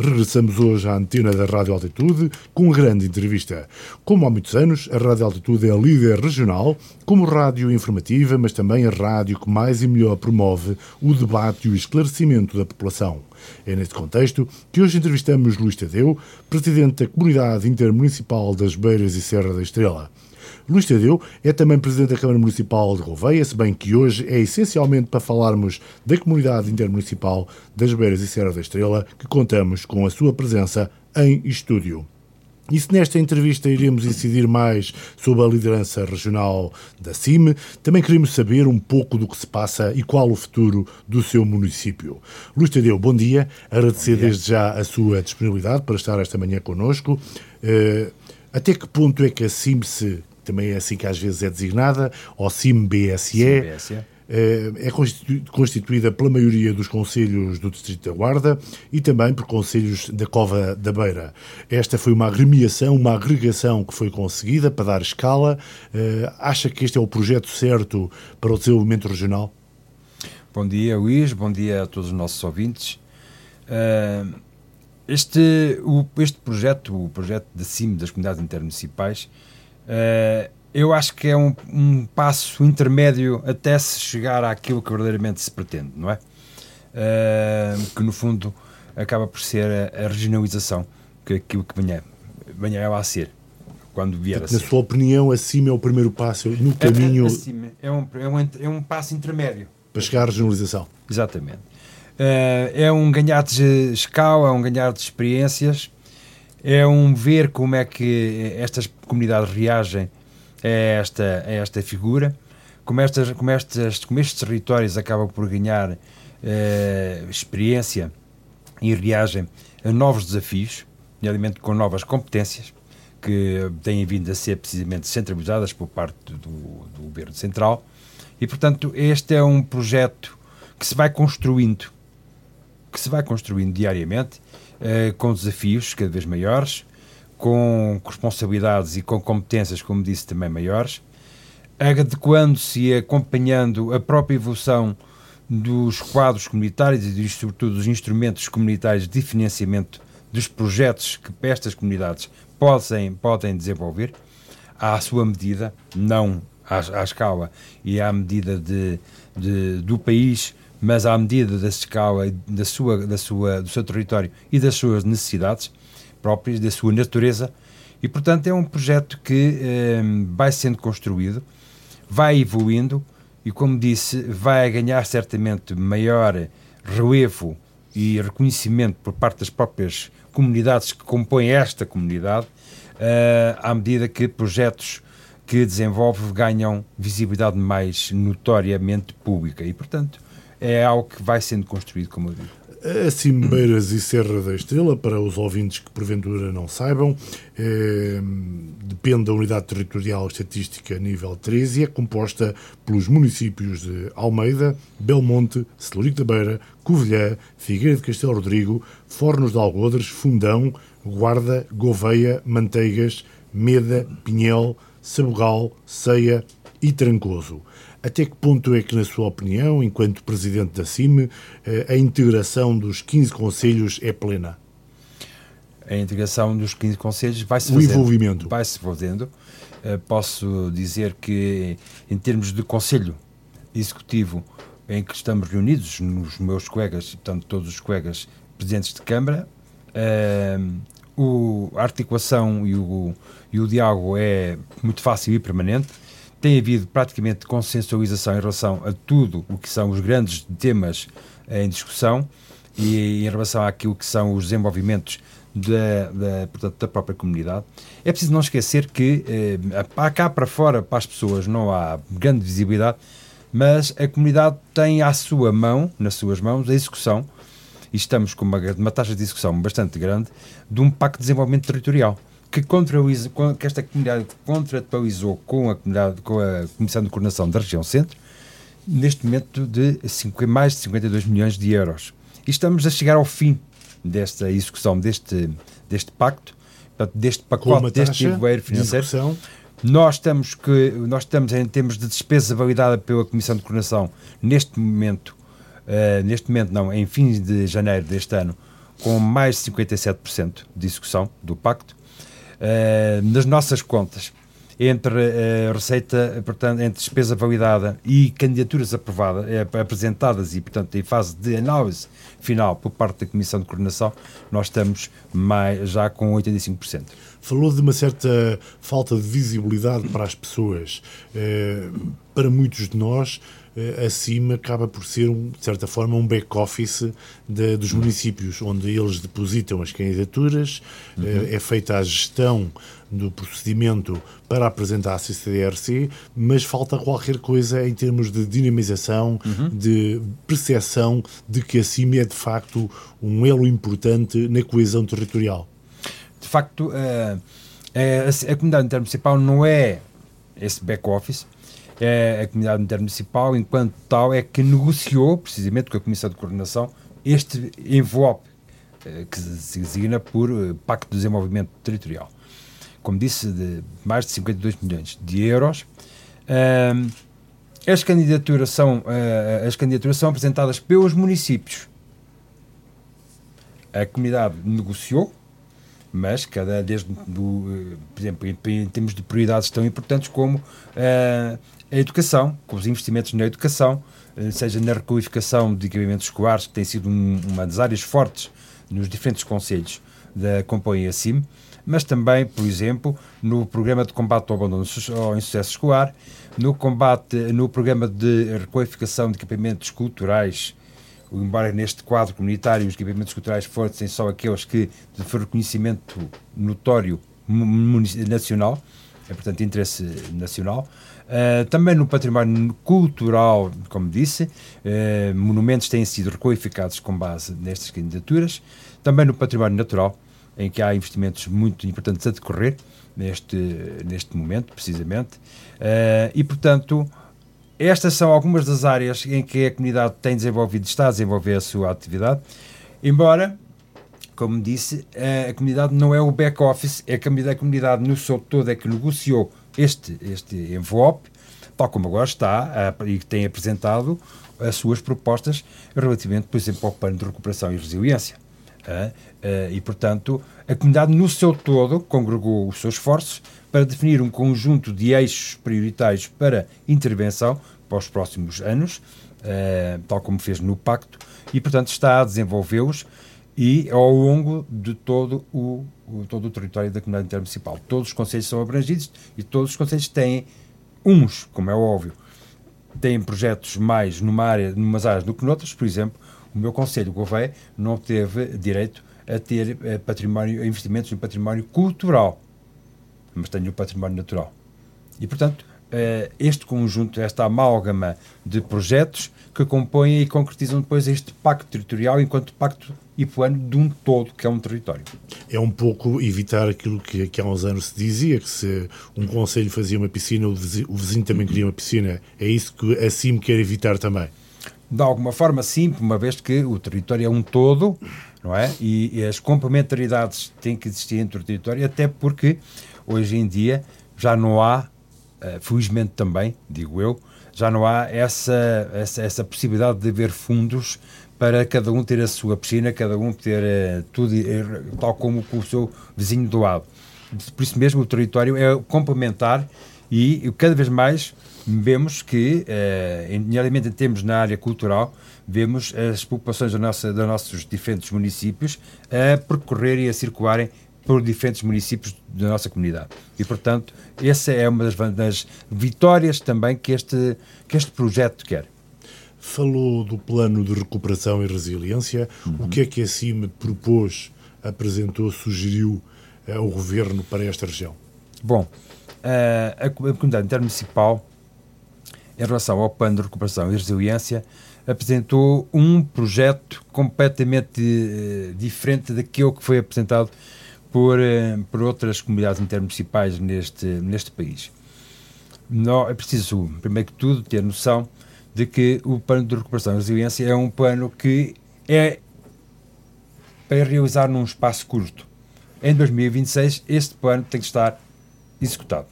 Regressamos hoje à antena da Rádio Altitude com uma grande entrevista. Como há muitos anos, a Rádio Altitude é a líder regional, como rádio informativa, mas também a rádio que mais e melhor promove o debate e o esclarecimento da população. É neste contexto que hoje entrevistamos Luís Tadeu, presidente da Comunidade Intermunicipal das Beiras e Serra da Estrela. Luís Tadeu é também Presidente da Câmara Municipal de Gouveia, se bem que hoje é essencialmente para falarmos da Comunidade Intermunicipal das Beiras e Serra da Estrela, que contamos com a sua presença em estúdio. E se nesta entrevista iremos incidir mais sobre a liderança regional da CIME, também queremos saber um pouco do que se passa e qual o futuro do seu município. Luís Tadeu, bom dia. Agradecer bom dia. desde já a sua disponibilidade para estar esta manhã connosco. Uh, até que ponto é que a CIME se também é assim que às vezes é designada, ou CIM-BSE, eh, é constituída pela maioria dos conselhos do Distrito da Guarda e também por conselhos da Cova da Beira. Esta foi uma agremiação, uma agregação que foi conseguida para dar escala. Eh, acha que este é o projeto certo para o desenvolvimento regional? Bom dia, Luís. Bom dia a todos os nossos ouvintes. Eh, este, este projeto, o projeto da CIM, das Comunidades Intermunicipais, Uh, eu acho que é um, um, passo intermédio até se chegar àquilo que verdadeiramente se pretende, não é? Uh, que no fundo acaba por ser a, a regionalização, que aquilo que venha, ela a ser, quando vier. Na sua opinião, acima é o primeiro passo no caminho. Acima é um, é um, é um passo intermédio. Para chegar à regionalização. Exatamente. Uh, é um ganhar de escala, é um ganhar de experiências é um ver como é que estas comunidades reagem a esta, a esta figura, como, estas, como, estas, como estes territórios acabam por ganhar eh, experiência e reagem a novos desafios, nomeadamente com novas competências, que têm vindo a ser precisamente centralizadas por parte do, do Governo Central. E, portanto, este é um projeto que se vai construindo, que se vai construindo diariamente com desafios cada vez maiores, com responsabilidades e com competências, como disse, também maiores, adequando-se e acompanhando a própria evolução dos quadros comunitários e, sobretudo, dos instrumentos comunitários de financiamento dos projetos que estas comunidades podem, podem desenvolver à sua medida, não à, à escala e à medida de, de, do país mas à medida da escala da sua, da sua, do seu território e das suas necessidades próprias, da sua natureza. E, portanto, é um projeto que eh, vai sendo construído, vai evoluindo e, como disse, vai ganhar certamente maior relevo e reconhecimento por parte das próprias comunidades que compõem esta comunidade, eh, à medida que projetos que desenvolve ganham visibilidade mais notoriamente pública. E, portanto, é algo que vai sendo construído, como eu digo. A Cimbeiras e Serra da Estrela, para os ouvintes que porventura não saibam, é, depende da Unidade Territorial Estatística nível 13 e é composta pelos municípios de Almeida, Belmonte, Celurico da Beira, Covilhã, Figueira de Castelo Rodrigo, Fornos de Algodres, Fundão, Guarda, Gouveia, Manteigas, Meda, Pinhel, Sabugal, Ceia e Trancoso. Até que ponto é que, na sua opinião, enquanto presidente da CIME, eh, a integração dos 15 conselhos é plena? A integração dos 15 conselhos vai-se fazendo. O envolvimento. Vai-se fazendo. Eh, posso dizer que, em termos de conselho executivo, em que estamos reunidos, nos meus colegas, portanto, todos os colegas presidentes de Câmara, o, a articulação e o, e o diálogo é muito fácil e permanente tem havido praticamente consensualização em relação a tudo o que são os grandes temas em discussão e em relação àquilo que são os desenvolvimentos da, da, portanto, da própria comunidade. É preciso não esquecer que eh, cá para fora, para as pessoas, não há grande visibilidade, mas a comunidade tem à sua mão, nas suas mãos, a execução, e estamos com uma, uma taxa de execução bastante grande, de um pacto de desenvolvimento territorial que, que esta comunidade contratualizou com a, comunidade, com a Comissão de Coordenação da Região Centro, neste momento de mais de 52 milhões de euros. E estamos a chegar ao fim desta execução deste, deste pacto, deste pacote, deste nevoeiro financeiro. Nós estamos, que, nós estamos em termos de despesa validada pela Comissão de Coordenação neste momento, uh, neste momento não, em fins de janeiro deste ano, com mais de 57% de execução do pacto. Uh, nas nossas contas, entre uh, receita, portanto, entre despesa validada e candidaturas aprovadas, uh, apresentadas e, portanto, em fase de análise final por parte da Comissão de Coordenação, nós estamos mais, já com 85%. Falou de uma certa falta de visibilidade para as pessoas. para muitos de nós, eh, acima acaba por ser, de certa forma, um back-office dos municípios, onde eles depositam as candidaturas, uhum. é feita a gestão do procedimento para apresentar a CCDRC, mas falta qualquer coisa em termos de dinamização, uhum. de percepção de que a CIM é, de facto, um elo importante na coesão territorial. De facto, a, a, a comunidade intermunicipal não é esse back-office, a comunidade intermunicipal, enquanto tal, é que negociou, precisamente com a Comissão de Coordenação, este envelope eh, que se designa por eh, Pacto de Desenvolvimento Territorial. Como disse, de mais de 52 milhões de euros. as, candidaturas são, uh, as candidaturas são apresentadas pelos municípios. A comunidade negociou, mas cada desde do, por exemplo, em, em termos de prioridades tão importantes como uh, a educação, com os investimentos na educação, eh, seja na requalificação de equipamentos escolares, que tem sido um, uma das áreas fortes nos diferentes conselhos da Companhia CIM, mas também, por exemplo, no programa de combate ao abandono ao insucesso escolar, no combate, no programa de requalificação de equipamentos culturais, embora neste quadro comunitário os equipamentos culturais fossem só aqueles que de reconhecimento notório nacional, é portanto interesse nacional, Uh, também no património cultural, como disse, uh, monumentos têm sido requalificados com base nestas candidaturas. Também no património natural, em que há investimentos muito importantes a decorrer neste, neste momento, precisamente. Uh, e, portanto, estas são algumas das áreas em que a comunidade tem desenvolvido, está a desenvolver a sua atividade, embora como disse, a comunidade não é o back-office, é a comunidade no seu todo é que negociou este, este envelope, tal como agora está a, e tem apresentado as suas propostas relativamente, por exemplo, ao plano de recuperação e resiliência. Uh, uh, e, portanto, a comunidade no seu todo congregou os seus esforços para definir um conjunto de eixos prioritários para intervenção para os próximos anos, uh, tal como fez no Pacto, e, portanto, está a desenvolvê-los e ao longo de todo o, o, todo o território da comunidade intermunicipal. Todos os conselhos são abrangidos e todos os conselhos têm, uns, como é óbvio, têm projetos mais numa área, numas áreas do que noutras. Por exemplo, o meu conselho, Gouveia, não teve direito a ter eh, património, investimentos no património cultural, mas tenho o património natural. E, portanto, eh, este conjunto, esta amálgama de projetos que compõem e concretizam depois este pacto territorial enquanto pacto e plano de um todo que é um território. É um pouco evitar aquilo que, que há uns anos se dizia, que se um conselho fazia uma piscina, o vizinho, o vizinho também queria uma piscina. É isso que assim me quer evitar também? De alguma forma, sim, uma vez que o território é um todo, não é? E, e as complementaridades têm que existir entre o território, até porque hoje em dia já não há, uh, felizmente também, digo eu, já não há essa, essa, essa possibilidade de haver fundos para cada um ter a sua piscina, cada um ter uh, tudo uh, tal como com o seu vizinho do lado. Por isso mesmo o território é complementar e cada vez mais vemos que, uh, nomeadamente temos na área cultural, vemos as populações da nossa, dos nossos diferentes municípios a percorrerem e a circularem por diferentes municípios da nossa comunidade. E, portanto, essa é uma das, das vitórias também que este, que este projeto quer. Falou do plano de recuperação e resiliência. Uhum. O que é que a CIM propôs, apresentou, sugeriu ao Governo para esta região? Bom, a, a Comunidade Intermunicipal, em relação ao plano de recuperação e resiliência, apresentou um projeto completamente uh, diferente daquele que foi apresentado por, eh, por outras comunidades intermunicipais neste, neste país. Não, é preciso, primeiro que tudo, ter noção de que o plano de recuperação e resiliência é um plano que é para realizar num espaço curto. Em 2026, este plano tem que estar executado.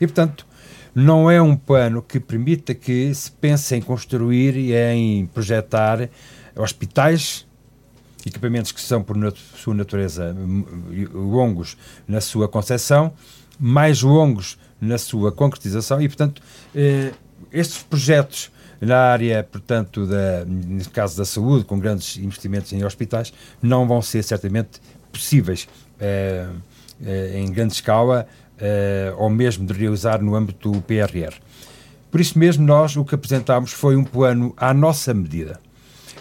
E, portanto, não é um plano que permita que se pense em construir e em projetar hospitais equipamentos que são, por sua natureza, longos na sua concepção, mais longos na sua concretização e, portanto, eh, estes projetos na área, portanto, da, caso da saúde, com grandes investimentos em hospitais, não vão ser certamente possíveis eh, eh, em grande escala eh, ou mesmo de realizar no âmbito do PRR. Por isso mesmo, nós o que apresentámos foi um plano à nossa medida.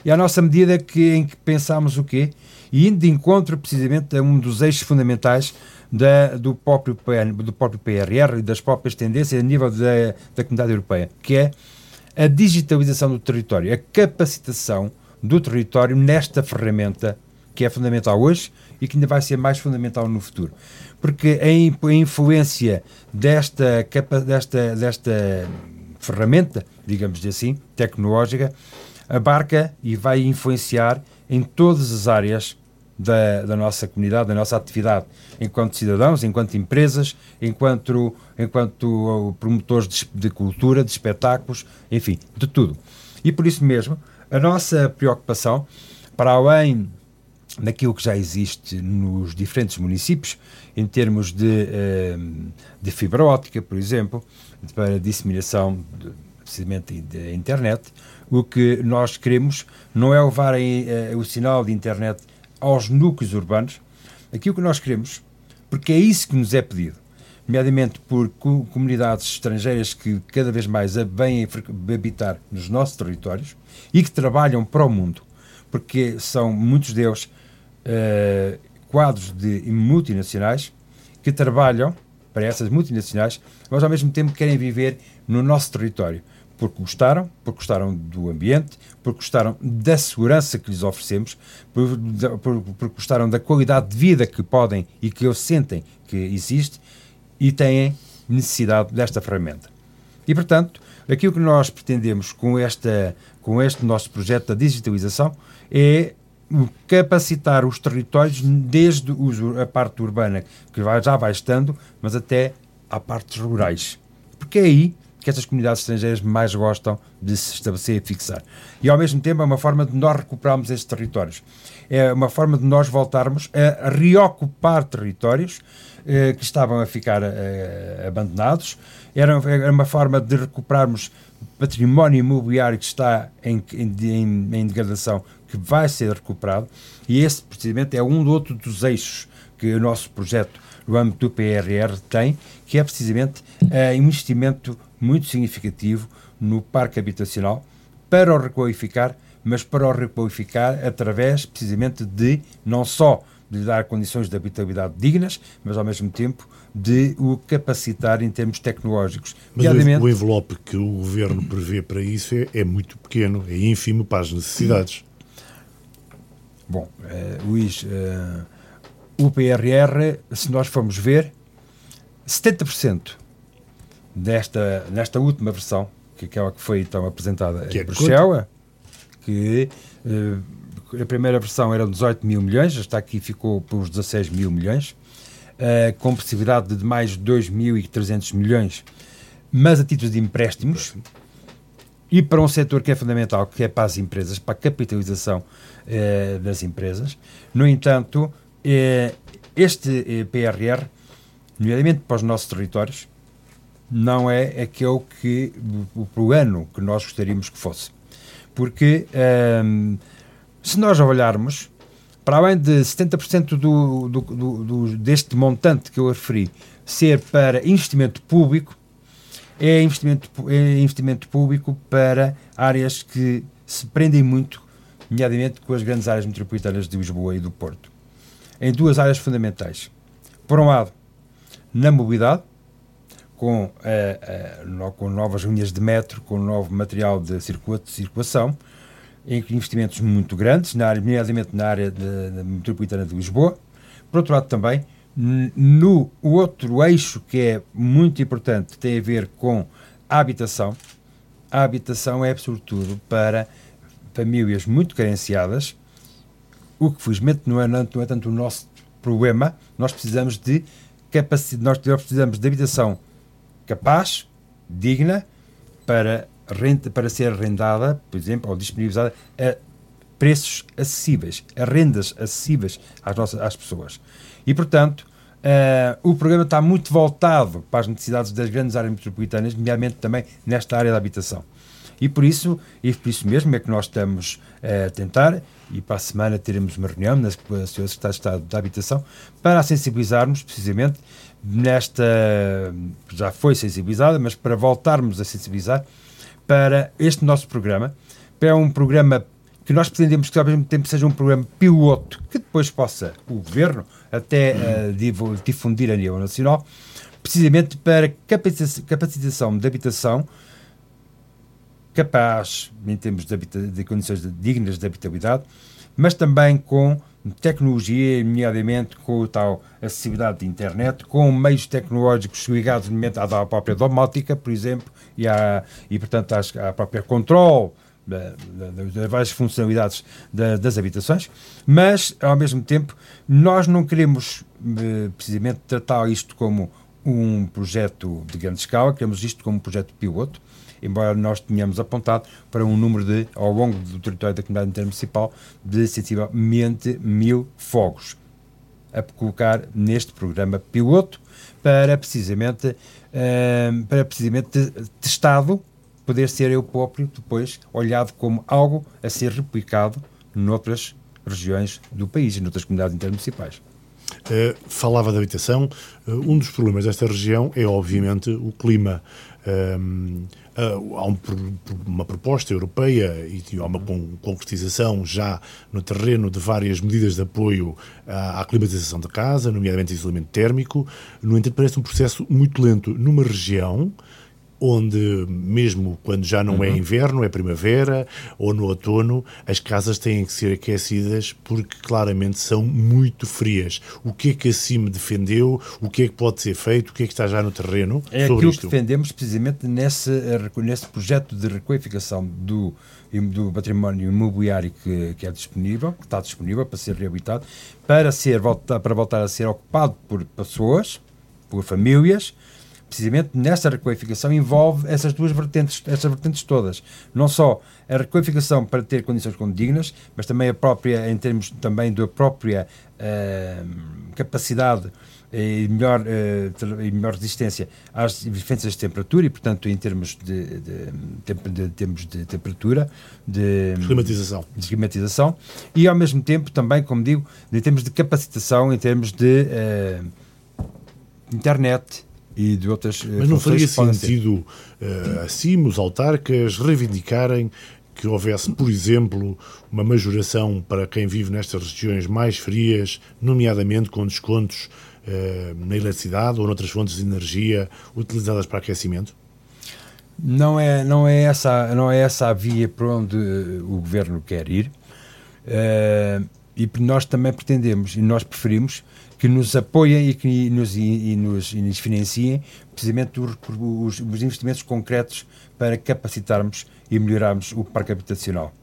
E à nossa medida que, em que pensámos o quê? E indo de encontro precisamente a um dos eixos fundamentais da, do, próprio do próprio PRR e das próprias tendências a nível da, da comunidade europeia, que é a digitalização do território, a capacitação do território nesta ferramenta que é fundamental hoje e que ainda vai ser mais fundamental no futuro. Porque a, influência desta, desta, desta ferramenta, digamos assim, tecnológica, abarca e vai influenciar em todas as áreas da, da, nossa comunidade, da nossa atividade, enquanto cidadãos, enquanto empresas, enquanto, enquanto promotores de, de, cultura, de espetáculos, enfim, de tudo. E por isso mesmo, a nossa preocupação, para além daquilo que já existe nos diferentes municípios, em termos de, eh, de fibra óptica, por exemplo, para disseminação de, precisamente da internet, o que nós queremos não é levar a, o sinal de internet aos núcleos urbanos, aquilo que nós queremos, porque é isso que nos é pedido, nomeadamente por comunidades estrangeiras que cada vez mais vêm habitar nos nossos territórios e que trabalham para o mundo, porque são muitos deles uh, quadros de multinacionais que trabalham para essas multinacionais, mas ao mesmo tempo querem viver no nosso território porque gostaram, porque gostaram do ambiente, porque gostaram da segurança que lhes oferecemos, porque gostaram da qualidade de vida que podem e que eles sentem que existe e têm necessidade desta ferramenta. E, portanto, aquilo que nós pretendemos com, esta, com este nosso projeto da digitalização é capacitar os territórios desde a parte urbana, que já vai estando, mas até à partes rurais. Porque é aí que estas comunidades estrangeiras mais gostam de se estabelecer e fixar. E ao mesmo tempo é uma forma de nós recuperarmos estes territórios. É uma forma de nós voltarmos a reocupar territórios eh, que estavam a ficar eh, abandonados. Era, era, uma forma de recuperarmos património imobiliário que está em, em, em degradação, que vai ser recuperado. E esse, precisamente, é um outro dos eixos que o nosso projeto no âmbito do PRR tem, que é precisamente uh, investimento muito significativo no parque habitacional para o requalificar, mas para o requalificar através precisamente de não só de dar condições de habitabilidade dignas, mas ao mesmo tempo de o capacitar em termos tecnológicos. Mas o envelope que o Governo prevê para isso é, é muito pequeno, é ínfimo para as necessidades. Bom, uh, Luís, uh, o PRR, se nós formos ver, 70% desta, nesta última versão, que é aquela que foi então apresentada que em é Bruxelas, que uh, a primeira versão eram 18 mil milhões, esta aqui ficou uns 16 mil milhões, uh, com possibilidade de mais 2.300 milhões, mas a título de empréstimos, e para um setor que é fundamental, que é para as empresas, para a capitalização uh, das empresas. No entanto, este PRR, nomeadamente para os nossos territórios, não é aquele que o plano que nós gostaríamos que fosse. Porque um, se nós olharmos, para além de 70% do, do, do, do, deste montante que eu referi ser para investimento público, é investimento, é investimento público para áreas que se prendem muito, nomeadamente com as grandes áreas metropolitanas de Lisboa e do Porto. Em duas áreas fundamentais. Por um lado, na mobilidade, com, uh, uh, com novas linhas de metro, com novo material de circulação, em investimentos muito grandes, na área, nomeadamente na área da metropolitana de Lisboa. Por outro lado, também, no outro eixo que é muito importante, tem a ver com a habitação. A habitação é, sobretudo, para famílias muito carenciadas, o que, felizmente, não é, não é tanto o nosso problema. Nós precisamos de capacidade, nós precisamos de habitação capaz, digna, para, renta, para ser arrendada, por exemplo, ou disponibilizada a preços acessíveis, a rendas acessíveis às, nossas, às pessoas. E, portanto, uh, o programa está muito voltado para as necessidades das grandes áreas metropolitanas, nomeadamente também nesta área da habitação. E por isso, e por isso mesmo é que nós estamos uh, a tentar, e para a semana teremos uma reunião na Senhora Secretária de Estado da Habitação, para sensibilizarmos precisamente nesta. já foi sensibilizada, mas para voltarmos a sensibilizar para este nosso programa, para um programa que nós pretendemos que ao mesmo tempo seja um programa piloto, que depois possa o Governo até uh, difundir a nível nacional, precisamente para capacitação de habitação capaz, em termos de, de condições dignas de habitabilidade, mas também com tecnologia, nomeadamente com a tal acessibilidade de internet, com meios tecnológicos ligados à própria domótica, por exemplo, e, à, e portanto à, própria controle das várias funcionalidades da, das habitações, mas ao mesmo tempo nós não queremos eh, precisamente tratar isto como um projeto de grande escala, queremos isto como um projeto piloto, embora nós tenhamos apontado para um número de, ao longo do território da comunidade intermunicipal, de sensivelmente mil fogos a colocar neste programa piloto para precisamente, uh, para precisamente testado poder ser eu próprio depois olhado como algo a ser replicado noutras regiões do país e noutras comunidades intermunicipais. Uh, falava de habitação. Uh, um dos problemas desta região é, obviamente, o clima. Há um, uma proposta europeia e há uma concretização já no terreno de várias medidas de apoio à, à climatização da casa, nomeadamente isolamento térmico. No entanto, parece um processo muito lento numa região onde, mesmo quando já não é uhum. é inverno, é primavera ou no outono, as casas têm que ser aquecidas porque claramente são muito frias. O que é que a CIM defendeu? O que é que pode ser feito? O que é que está já no terreno? É aquilo isto? que defendemos precisamente nesse, nesse projeto de requalificação do, do património imobiliário que, que é disponível, que está disponível para ser reabilitado, para, ser, para voltar a ser ocupado por pessoas, por famílias, precisamente nessa requalificação envolve essas duas vertentes, essas vertentes todas. Não só a requalificação para ter condições condignas, mas também a própria, em termos também da própria uh, capacidade e melhor, uh, e melhor resistência às diferenças de temperatura e, portanto, em termos de, de, de, termos de temperatura, de climatização. de climatização e, ao mesmo tempo, também, como digo, em termos de capacitação, em termos de uh, internet, e de outras eh, Mas não faria sentido, uh, assim, os autarcas reivindicarem que houvesse, por exemplo, uma majoração para quem vive nestas regiões mais frias, nomeadamente com descontos uh, na eletricidade ou noutras fontes de energia utilizadas para aquecimento? Não é, não é, essa, não é essa a via para onde o governo quer ir. Uh, e nós também pretendemos e nós preferimos que nos apoiem e que nos, e, e nos, e nos financiem precisamente os, os, os, investimentos concretos para capacitarmos e melhorarmos o parque habitacional.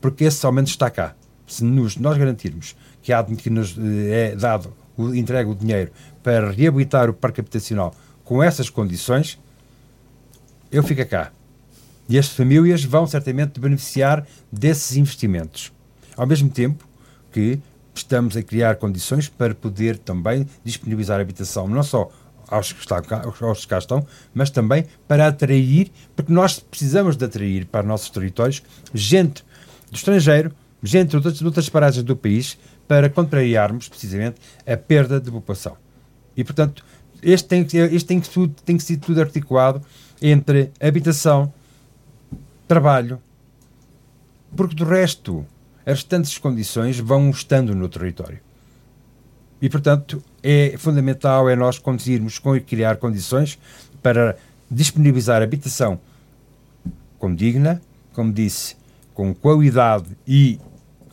Porque esse aumento está cá. Se nos, nós garantirmos que, há, que nos eh, é dado, o, entregue o dinheiro para reabilitar o parque habitacional com essas condições, eu fico cá. E as famílias vão certamente beneficiar desses investimentos. Ao mesmo tempo que estamos a criar condições para poder também disponibilizar habitação, não só aos que, está, aos que cá estão, mas também para atrair, porque nós precisamos de atrair para os nossos territórios gente do estrangeiro, gente de outras, de outras paragens do país, para contrariarmos precisamente a perda de população. E, portanto, este tem, este tem, que, tem que ser tudo articulado entre habitação, trabalho, porque do resto as restantes condições vão estando no território. E, portanto, é fundamental é nós conseguirmos criar condições para disponibilizar habitação condigna, como disse, com qualidade e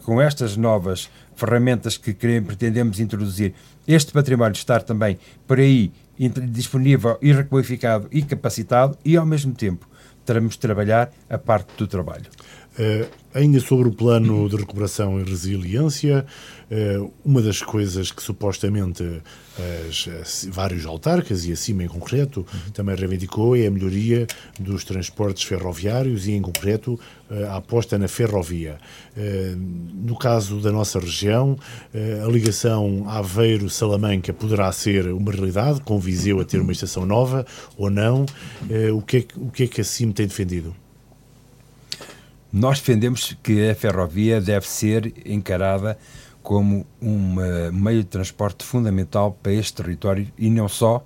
com estas novas ferramentas que queremos, pretendemos introduzir, este património estar também por aí disponível e requalificado e capacitado e, ao mesmo tempo, teremos de trabalhar a parte do trabalho. Uh, ainda sobre o plano de recuperação e resiliência, uh, uma das coisas que supostamente as, as, vários autarcas, e acima em concreto, também reivindicou é a melhoria dos transportes ferroviários e, em concreto, uh, a aposta na ferrovia. no caso da nossa região, a ligação Aveiro-Salamanca poderá ser uma realidade, com Viseu a ter uma estação nova ou não. o, que é, o que é que a CIM tem defendido? Nós defendemos que a ferrovia deve ser encarada como um meio de transporte fundamental para este território e não só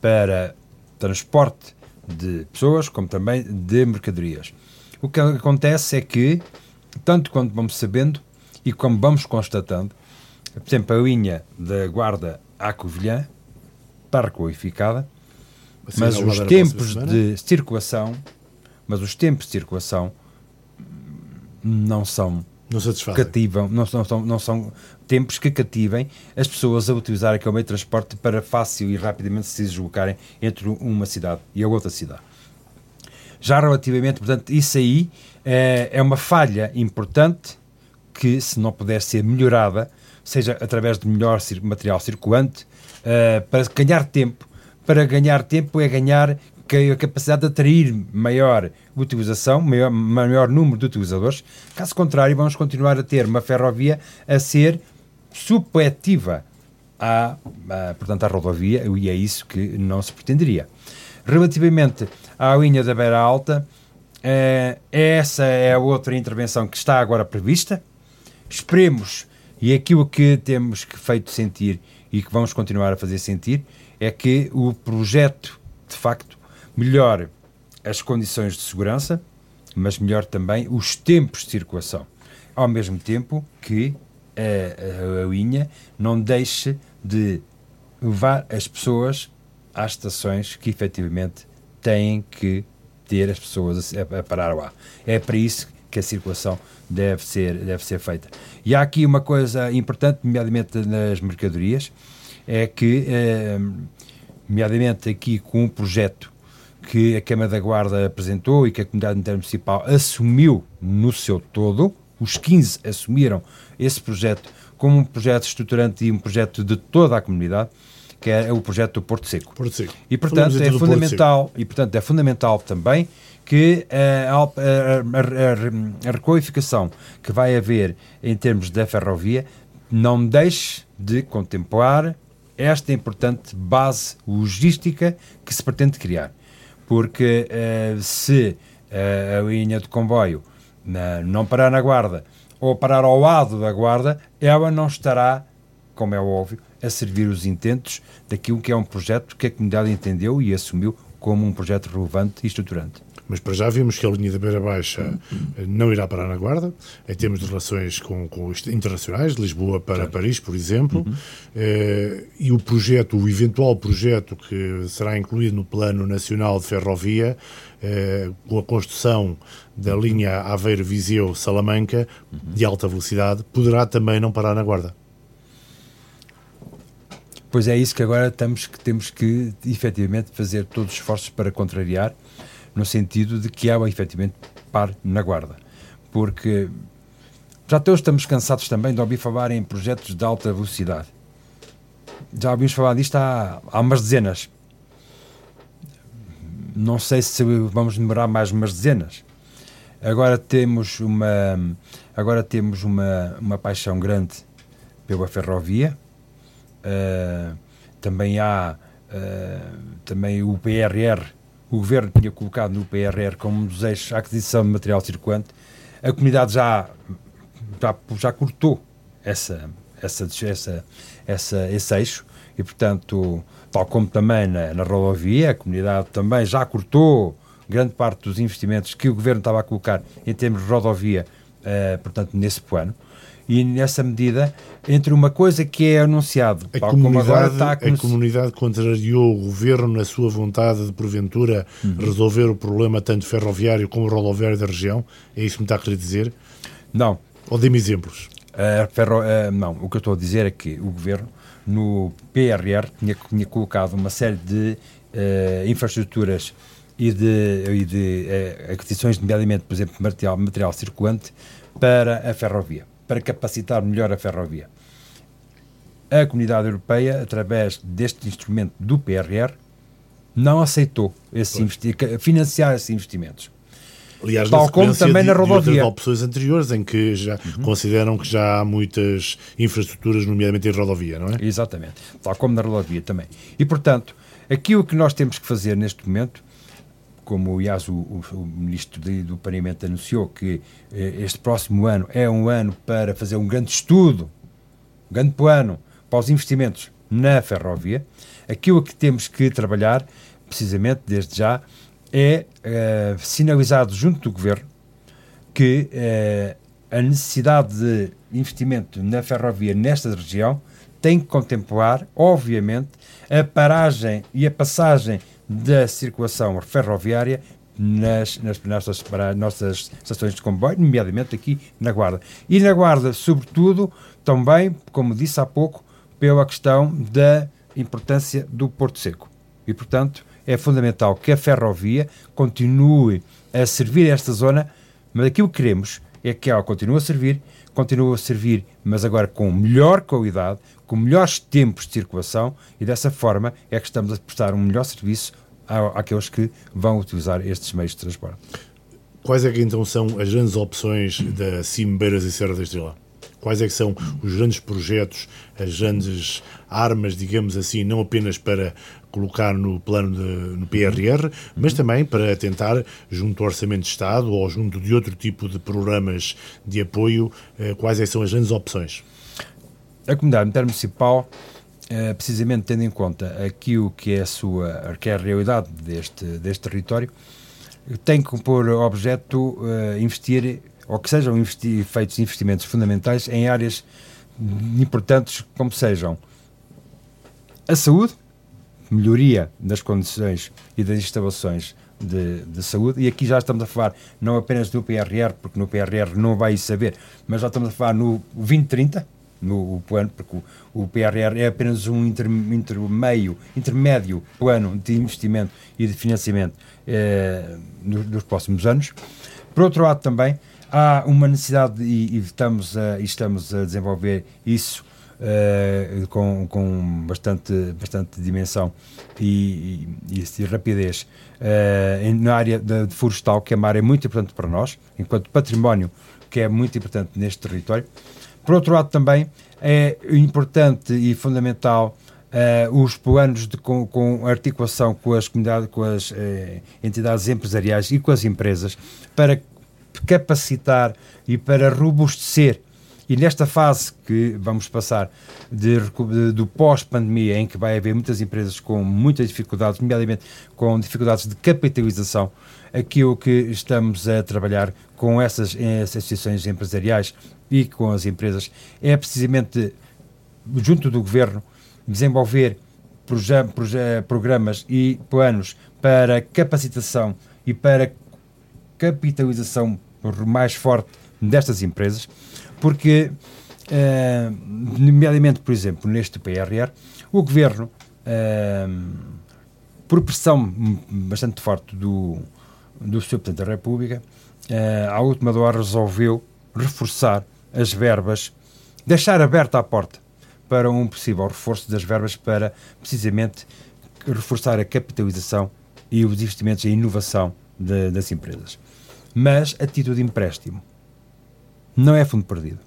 para transporte de pessoas, como também de mercadorias. O que acontece é que, tanto quanto vamos sabendo e como vamos constatando, por exemplo, a linha da Guarda à Covilhã está requalificada, assim, mas os tempos de circulação, mas os tempos de circulação não são não cativam, não, não, são, não são tempos que cativem as pessoas a utilizar aquele meio de transporte para fácil e rapidamente se deslocarem entre uma cidade e a outra cidade. Já relativamente, portanto, isso aí é, é uma falha importante que, se não puder ser melhorada, seja através de melhor material circulante, uh, para ganhar tempo. Para ganhar tempo é ganhar a capacidade de atrair maior utilização, maior, maior número de utilizadores. Caso contrário, vamos continuar a ter uma ferrovia a ser supletiva à, à, portanto, à rodovia, e é isso que não se pretenderia. Relativamente à linha da Beira Alta, eh, essa é a outra intervenção que está agora prevista. Esperemos, e aquilo que temos feito sentir e que vamos continuar a fazer sentir, é que o projeto, de facto, melhore as condições de segurança, mas melhor também os tempos de circulação. Ao mesmo tempo que a, a, a linha não deixe de levar as pessoas às estações que efetivamente têm que ter as pessoas a, a, parar lá. É para isso que a circulação deve ser, deve ser feita. E há aqui uma coisa importante, nomeadamente nas mercadorias, é que, eh, nomeadamente aqui com um projeto que a Câmara da Guarda apresentou e que a Comunidade Intermunicipal assumiu no seu todo, os 15 assumiram esse projeto como um projeto estruturante e um projeto de toda a comunidade, que é o projeto do Porto Seco. Porto Seco. E portanto é fundamental e portanto é fundamental também que a, a, a, a, requalificação que vai haver em termos da ferrovia não deixe de contemplar esta importante base logística que se pretende criar porque uh, se uh, a linha de comboio uh, não parar na guarda ou parar ao lado da guarda, ela não estará, como é óbvio, a servir os intentos daquilo que é um projeto que a comunidade entendeu e assumiu como um projeto relevante e estruturante. Mas para já vimos que a linha da Beira Baixa eh, não irá parar na Guarda, em termos de relações com, com internacionais, de Lisboa para claro. Paris, por exemplo, uhum. eh, e o projeto, o eventual projeto que será incluído no Plano Nacional de Ferrovia, eh, com a construção da linha Aveiro-Viseu-Salamanca, uhum. de alta velocidade, poderá também não parar na Guarda. Pois é isso que agora estamos, que temos que efetivamente fazer todos os esforços para contrariar no sentido de que ela efetivamente pare na guarda. Porque já todos estamos cansados também de ouvir falar em projetos de alta velocidade. Já ouvimos falar disto há, há umas dezenas. Não sei se vamos demorar mais umas dezenas. Agora temos uma, agora temos uma, uma paixão grande pela ferrovia. Uh, também há uh, também o PRR o governo tinha colocado no PRR como eixos a aquisição de material circulante, a comunidade já, já, já cortou essa, essa, essa, essa, esse eixo e, portanto, tal como também na, na rodovia, a comunidade também já cortou grande parte dos investimentos que o governo estava a colocar em termos de rodovia, uh, portanto, nesse plano e nessa medida, entre uma coisa que é anunciado, a comunidade, está a, a comunidade contrariou o governo na sua vontade de, porventura, uhum. resolver o problema tanto ferroviário como rodoviário da região? É isso que me está a querer dizer? Não. Ou dê-me exemplos? Uh, ferro, uh, não, o que eu estou a dizer é que o governo, no PRR, tinha, tinha colocado uma série de uh, infraestruturas e de, e de uh, aquisições, nomeadamente, por exemplo, material, material circulante para a ferrovia, para capacitar melhor a ferrovia. A Comunidade Europeia, através deste instrumento do PRR, não aceitou esse financiar esses investimentos. Aliás, Tal como também de, na rodovia. De opções anteriores em que já uhum. consideram que já há muitas infraestruturas, nomeadamente em rodovia, não é? Exatamente. Tal como na rodovia também. E, portanto, aquilo que nós temos que fazer neste momento, como aliás o, o, o Ministro de, do Planeamento anunciou que eh, este próximo ano é um ano para fazer um grande estudo, um grande plano para os investimentos na ferrovia, aquilo que temos que trabalhar, precisamente desde já, é uh, sinalizado junto do Governo que uh, a necessidade de investimento na ferrovia nesta região tem que contemplar, obviamente, a paragem e a passagem da circulação ferroviária nas, nas, nossas, para nossas estações de comboio, nomeadamente aqui na Guarda. E na Guarda, sobretudo, também, como disse há pouco, pela questão da importância do Porto Seco. E, portanto, é fundamental que a ferrovia continue a servir esta zona, mas aquilo que queremos é que ela continue a servir, continue a servir, mas agora com melhor qualidade, com melhores tempos de circulação e dessa forma é que estamos a prestar um melhor serviço àqueles que vão utilizar estes meios de transporte. Quais é que então são as grandes opções da Cimbeiras e Serra da Estrela? Quais é que são os grandes projetos, as grandes armas, digamos assim, não apenas para colocar no plano de, no PRR, mas também para tentar, junto ao Orçamento de Estado ou junto de outro tipo de programas de apoio, eh, quais é são as grandes opções? A comunidade intermunicipal, eh, precisamente tendo em conta aquilo que é a sua que é a realidade deste, deste território, tem que por objeto uh, investir ou que sejam investi feitos investimentos fundamentais em áreas importantes como sejam a saúde, melhoria das condições e das instalações de, de, saúde, e aqui já estamos a falar não apenas do PRR, porque no PRR não vai saber, mas já estamos a falar no 2030, no plano, porque o, o PRR é apenas um inter, intermeio, intermédio plano de investimento e de financiamento eh, nos, nos próximos anos. Por outro lado, também há uma necessidade e, e estamos, a, e estamos a desenvolver isso uh, com, com bastante, bastante dimensão e, e, e rapidez uh, na área de, de florestal, que é uma área muito importante para nós, enquanto património, que é muito importante neste território. Por outro lado, também é importante e fundamental Uh, os planos de, com, com, articulação com as comunidades, com as uh, entidades empresariais e com as empresas para capacitar e para robustecer. E nesta fase que vamos passar de, de, do pós-pandemia, em que vai haver muitas empresas com muitas dificuldades, nomeadamente com dificuldades de capitalização, aquilo que estamos a trabalhar com essas, essas associações empresariais e com as empresas. É precisamente, junto do governo, desenvolver programas e planos para capacitação e para capitalização mais forte destas empresas, porque, uh, nomeadamente, por exemplo, neste PRR, o governo, uh, por pressão bastante forte do, do Sr. Presidente da República, uh, à última hora resolveu reforçar as verbas, deixar aberta a porta para um possível reforço das verbas para, precisamente, reforçar a capitalização e os investimentos em inovação de, das empresas. Mas a título de empréstimo. Não é fundo perdido.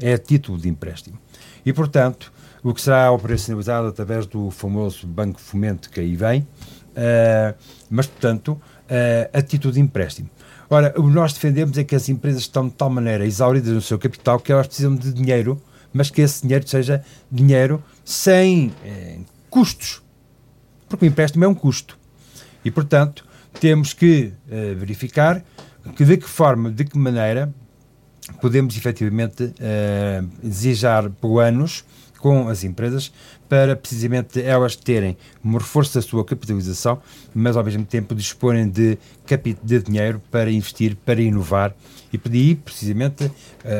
É título de empréstimo. E, portanto, o que será operacionalizado através do famoso Banco Fomento que aí vem, uh, mas, portanto, uh, a título de empréstimo. Ora, o que nós defendemos é que as empresas estão de tal maneira exauridas no seu capital que elas precisam de dinheiro, mas que esse dinheiro seja dinheiro sem eh, custos. Porque o empréstimo é um custo. E, portanto, temos que eh, verificar que de que forma, de que maneira podemos efetivamente uh, desejar planos com as empresas para precisamente elas terem um reforço da sua capitalização, mas ao mesmo tempo disporem de, de dinheiro para investir, para inovar e pedir precisamente uh,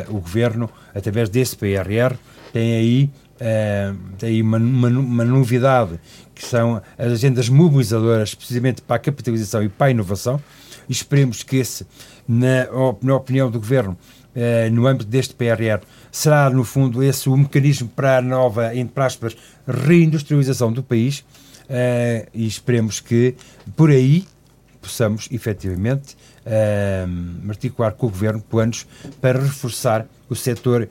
o governo, através desse PRR, tem aí uh, tem uma, uma, uma, novidade que são as agendas mobilizadoras precisamente para a capitalização e para a inovação. E esperemos que esse, na, na opinião do Governo, uh, no âmbito deste PRR, será no fundo esse o mecanismo para a nova, entre aspas, reindustrialização do país uh, e esperemos que por aí possamos efetivamente uh, articular com o Governo planos para reforçar o setor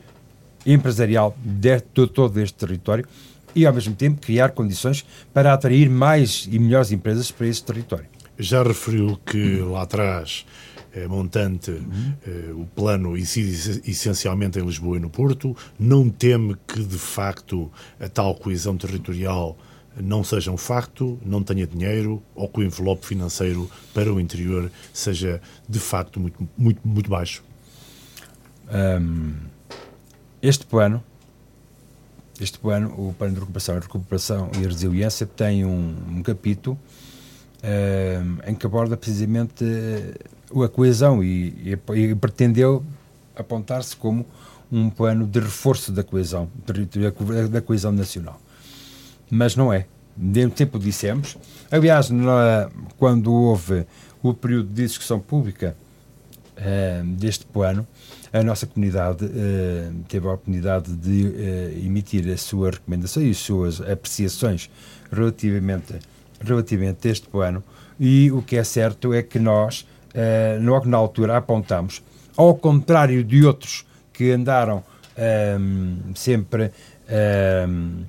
empresarial de, de todo este território e, ao mesmo tempo, criar condições para atrair mais e melhores empresas para esse território. Já referiu que lá atrás montante, uhum. eh, o plano incide essencialmente em Lisboa e no Porto. Não teme que, de facto, a tal coesão territorial não seja um facto, não tenha dinheiro ou que o envelope financeiro para o interior seja, de facto, muito, muito, muito baixo? Um, este plano, este plano, o plano de recuperação, recuperação e resiliência, tem um, um capítulo um, em que aborda precisamente a coesão e, e, e pretendeu apontar-se como um plano de reforço da coesão, da coesão nacional. Mas não é. De tempo dissemos. Aliás, na, quando houve o período de discussão pública uh, deste plano, a nossa comunidade uh, teve a oportunidade de uh, emitir a sua recomendação e as suas apreciações relativamente, relativamente a este plano. E o que é certo é que nós uh, logo na altura apontamos, ao contrário de outros que andaram um, sempre um,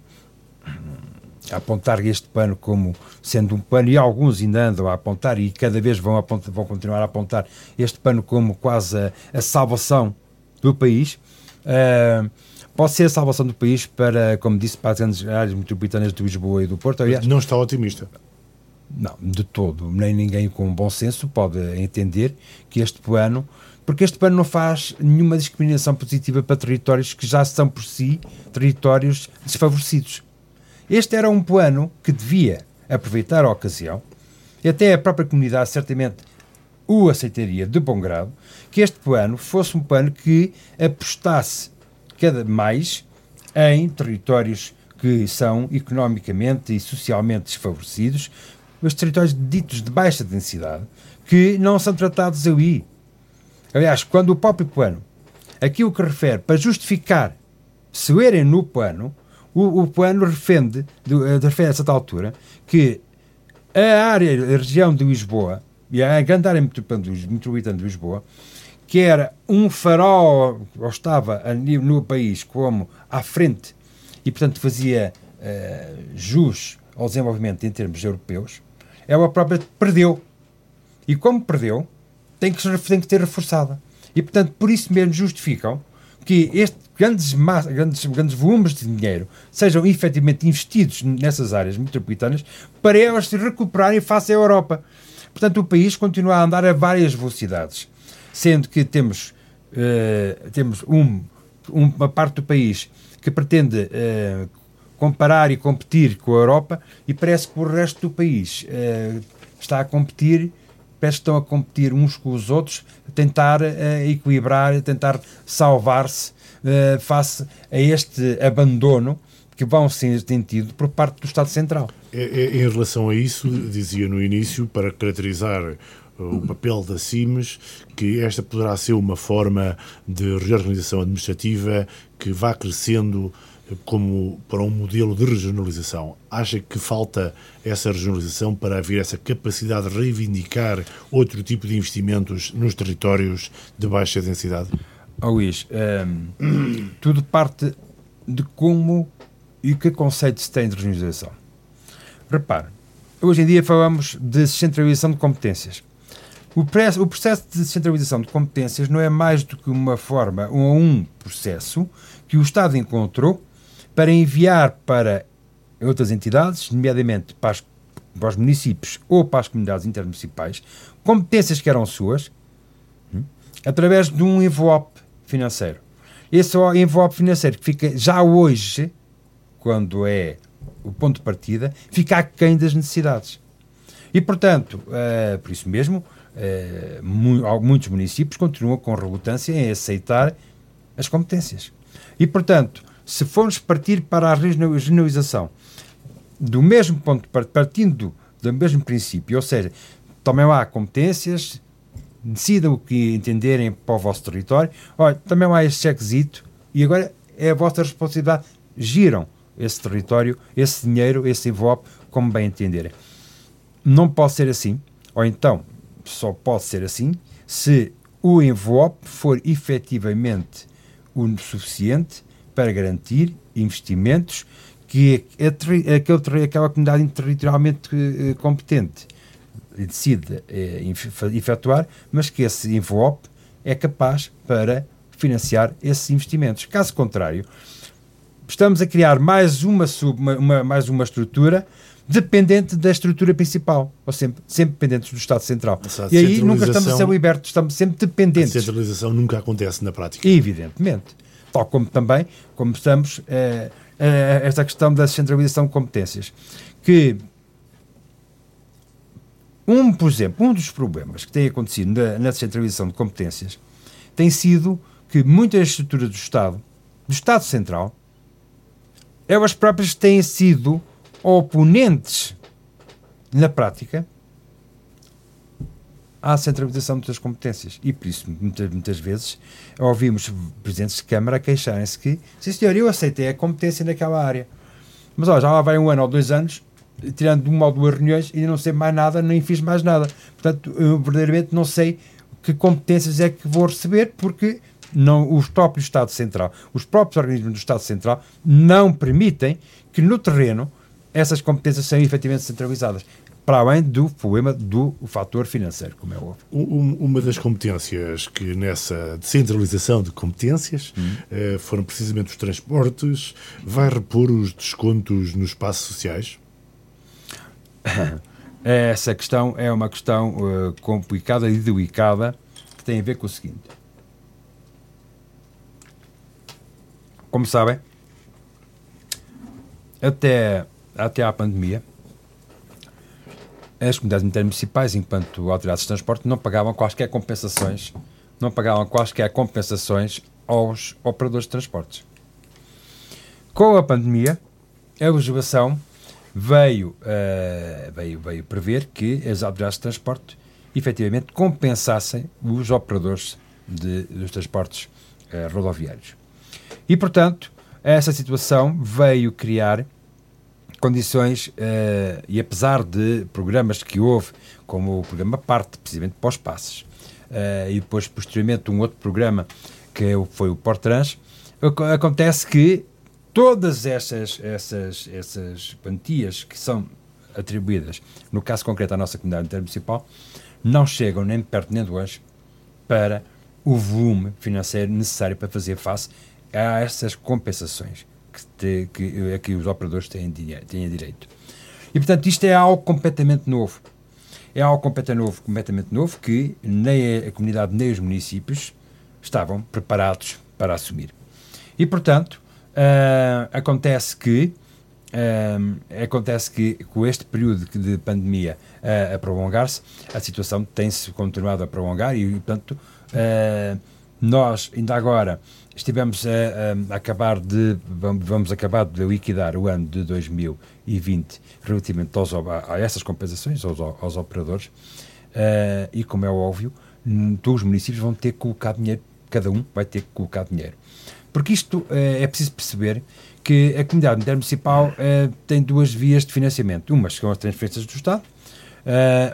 a apontar este pano como sendo um pano, e alguns ainda andam a apontar, e cada vez vão, apontar, vão continuar a apontar este pano como quase a, a salvação do país. Uh, pode ser a salvação do país para, como disse, para as grandes áreas metropolitanas de Lisboa e do Porto. Aliás, não está otimista. Não, de todo. Nem ninguém com bom senso pode entender que este plano, porque este plano não faz nenhuma discriminação positiva para territórios que já são por si territórios desfavorecidos. Este era um plano que devia aproveitar a ocasião, e até a própria comunidade certamente o aceitaria de bom grado, que este plano fosse um plano que apostasse cada mais em territórios que são economicamente e socialmente desfavorecidos, os territórios ditos de baixa densidade, que não são tratados ali. Aliás, quando o próprio plano, aquilo que refere para justificar se lerem no plano, o, o plano refende, eh, refere a certa altura, que a área, a região de Lisboa, e a grande área metropolitana de Lisboa, que era um farol, ou estava no país como à frente, e portanto fazia uh, jus ao desenvolvimento em termos europeus, ela própria perdeu. E como perdeu, tem que, tem que ter reforçada. E, portanto, por isso mesmo justificam que estes grandes, grandes, grandes volumes de dinheiro sejam efetivamente investidos nessas áreas metropolitanas para elas se recuperarem face à Europa. Portanto, o país continua a andar a várias velocidades, sendo que temos, uh, temos um, uma parte do país que pretende uh, comparar e competir com a Europa e parece que o resto do país uh, está a competir, parece que estão a competir uns com os outros, a tentar uh, equilibrar, a tentar salvar-se uh, face a este abandono que vão ser tido por parte do Estado Central. Em relação a isso, dizia no início, para caracterizar o papel da CIMES, que esta poderá ser uma forma de reorganização administrativa que vá crescendo como para um modelo de regionalização. Acha que falta essa regionalização para haver essa capacidade de reivindicar outro tipo de investimentos nos territórios de baixa densidade? Oh, Luís, um, tudo parte de como e que conceito se tem de regionalização. Repare, hoje em dia falamos de descentralização de competências. O, processo de descentralização de competências não é mais do que uma forma ou um processo que o Estado encontrou para enviar para outras entidades, nomeadamente para, as, para os municípios ou para as comunidades intermunicipais, competências que eram suas, hum, através de um envelope financeiro. Esse envelope financeiro que fica já hoje, quando é o ponto de partida, fica aquém das necessidades. E, portanto, uh, por isso mesmo, uh, mu muitos municípios continuam com relutância em aceitar as competências. E, portanto, se formos partir para a regionalização do mesmo ponto, partindo do mesmo princípio, ou seja, tomem lá competências, decidam o que entenderem para o vosso território, olha, também lá este chequezito, e agora é a vossa responsabilidade, giram esse território, esse dinheiro, esse envelope, como bem entenderem. Não pode ser assim, ou então só pode ser assim se o envelope for efetivamente o suficiente para garantir investimentos que aquele, aquela comunidade territorialmente eh, competente decide eh, efetuar, mas que esse envelope é capaz para financiar esses investimentos. Caso contrário, estamos a criar mais uma, sub, uma, uma, mais uma estrutura dependente da estrutura principal, ou sempre, sempre dependentes do Estado Central. E aí nunca estamos a ser libertos, estamos sempre dependentes. A centralização nunca acontece na prática. Evidentemente. Tal como também, estamos, é, é, esta questão da centralização de competências, que um, por exemplo, um dos problemas que tem acontecido na, na descentralização de competências tem sido que muitas estruturas do Estado, do Estado Central, elas próprias têm sido oponentes na prática à centralização das competências. E por isso, muitas, muitas vezes, ouvimos presidentes de Câmara queixarem-se que, sim senhor, eu aceitei a competência naquela área. Mas ó, já lá vai um ano ou dois anos, tirando uma ou duas reuniões, e não sei mais nada, nem fiz mais nada. Portanto, eu verdadeiramente não sei que competências é que vou receber, porque não, os próprios Estado Central, os próprios organismos do Estado Central não permitem que no terreno essas competências sejam efetivamente centralizadas. Para além do problema do fator financeiro, como é óbvio. Uma das competências que nessa descentralização de competências hum. eh, foram precisamente os transportes. Vai repor os descontos nos espaços sociais? Essa questão é uma questão uh, complicada e delicada que tem a ver com o seguinte. Como sabem, até, até à pandemia, as comunidades intermunicipais, enquanto autoridades de transporte, não pagavam quaisquer compensações, não pagavam quaisquer compensações aos operadores de transportes. Com a pandemia, a legislação veio, uh, veio, veio prever que as autoridades de transporte efetivamente compensassem os operadores de, dos transportes uh, rodoviários. E, portanto, essa situação veio criar condições, uh, e apesar de programas que houve, como o programa Parte, precisamente para os passes, uh, e depois, posteriormente, um outro programa que é foi o Portrans, acontece que todas essas, essas, essas quantias que são atribuídas, no caso concreto à nossa comunidade intermunicipal, não chegam nem perto nem longe para o volume financeiro necessário para fazer face há essas compensações que, te, que, a que os operadores têm, têm direito. E, portanto, isto é algo completamente novo. É algo completamente novo, completamente novo que nem a comunidade nem os municípios estavam preparados para assumir. E, portanto, uh, acontece que uh, acontece que com este período de pandemia uh, a prolongar-se, a situação tem-se continuado a prolongar e, portanto, nós ainda agora estivemos a, a, acabar de vamos acabar de liquidar o ano de 2020 relativamente aos, a, essas compensações aos, aos operadores. Uh, e como é óbvio todos os municípios vão ter que colocar dinheiro cada um vai ter que colocar dinheiro. Porque isto uh, é preciso perceber que a comunidade intermunicipal uh, tem duas vias de financiamento. Umas são as transferências do Estado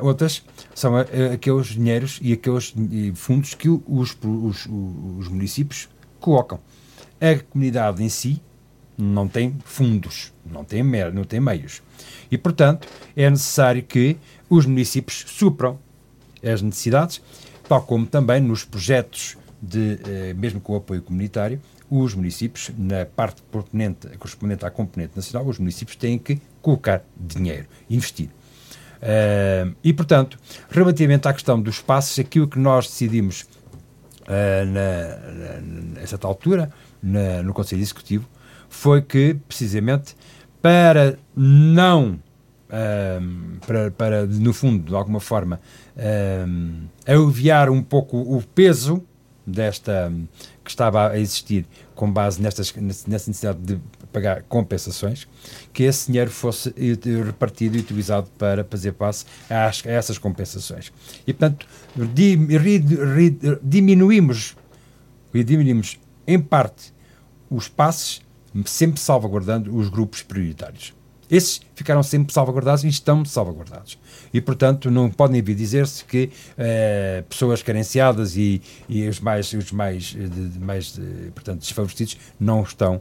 outras são aqueles dinheiros e aqueles fundos que os, os, os municípios colocam. A comunidade em si não tem fundos, não tem, não tem meios. E, portanto, é necessário que os municípios supram as necessidades, tal como também nos projetos, de, eh, mesmo com o apoio comunitário, os municípios, na parte correspondente à componente nacional, os municípios têm que colocar dinheiro, investir. Uh, e, portanto, relativamente à questão dos passos, aquilo que nós decidimos uh, na, nessa altura, na, no Conselho Executivo, foi que, precisamente, para não, uh, para, para, no fundo, de alguma forma, uh, aliviar um pouco o peso desta que estava a existir com base nestas, nessa necessidade de pagar compensações, que esse dinheiro fosse repartido e utilizado para fazer face a, essas compensações. E, portanto, diminuímos, diminuímos em parte os passes, sempre salvaguardando os grupos prioritários. Esses ficaram sempre salvaguardados e estão salvaguardados. E, portanto, não podem vir dizer-se que eh, pessoas carenciadas e, e, os mais, os mais, de, de, mais de, portanto, desfavorecidos não estão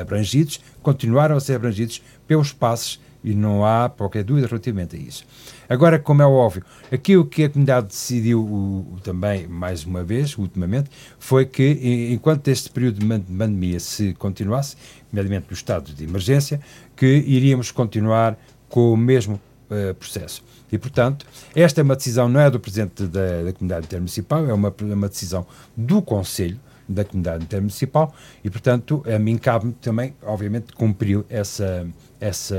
abrangidos, continuaram a ser abrangidos pelos passos e não há qualquer dúvida relativamente a isso. Agora, como é óbvio, aquilo que a comunidade decidiu o, o, também, mais uma vez, ultimamente, foi que, enquanto este período de pandemia se continuasse, nomeadamente no estado de emergência, que iríamos continuar com o mesmo uh, processo. E, portanto, esta é uma decisão, não é do Presidente da, da Comunidade Intermunicipal, é uma, uma decisão do Conselho, da comunidade intermunicipal e, portanto, a mim cabe também, obviamente, cumprir essa, essa,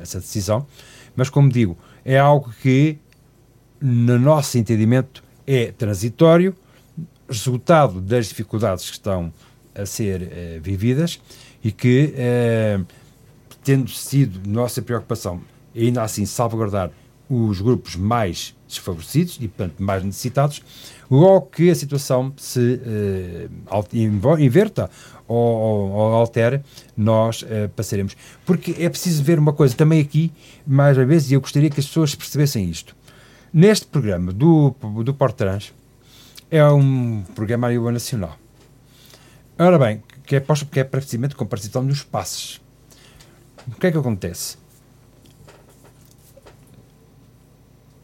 essa decisão. Mas, como digo, é algo que, no nosso entendimento, é transitório, resultado das dificuldades que estão a ser uh, vividas e que, uh, tendo sido nossa preocupação, ainda assim salvaguardar os grupos mais desfavorecidos e, portanto, mais necessitados, logo que a situação se uh, inverta ou, ou, ou altere, nós uh, passaremos. Porque é preciso ver uma coisa também aqui, mais uma vez, e eu gostaria que as pessoas percebessem isto. Neste programa do, do Portrans, é um programa a nível nacional. Ora bem, que é porque é precisamente com participação nos passos. O que é que acontece?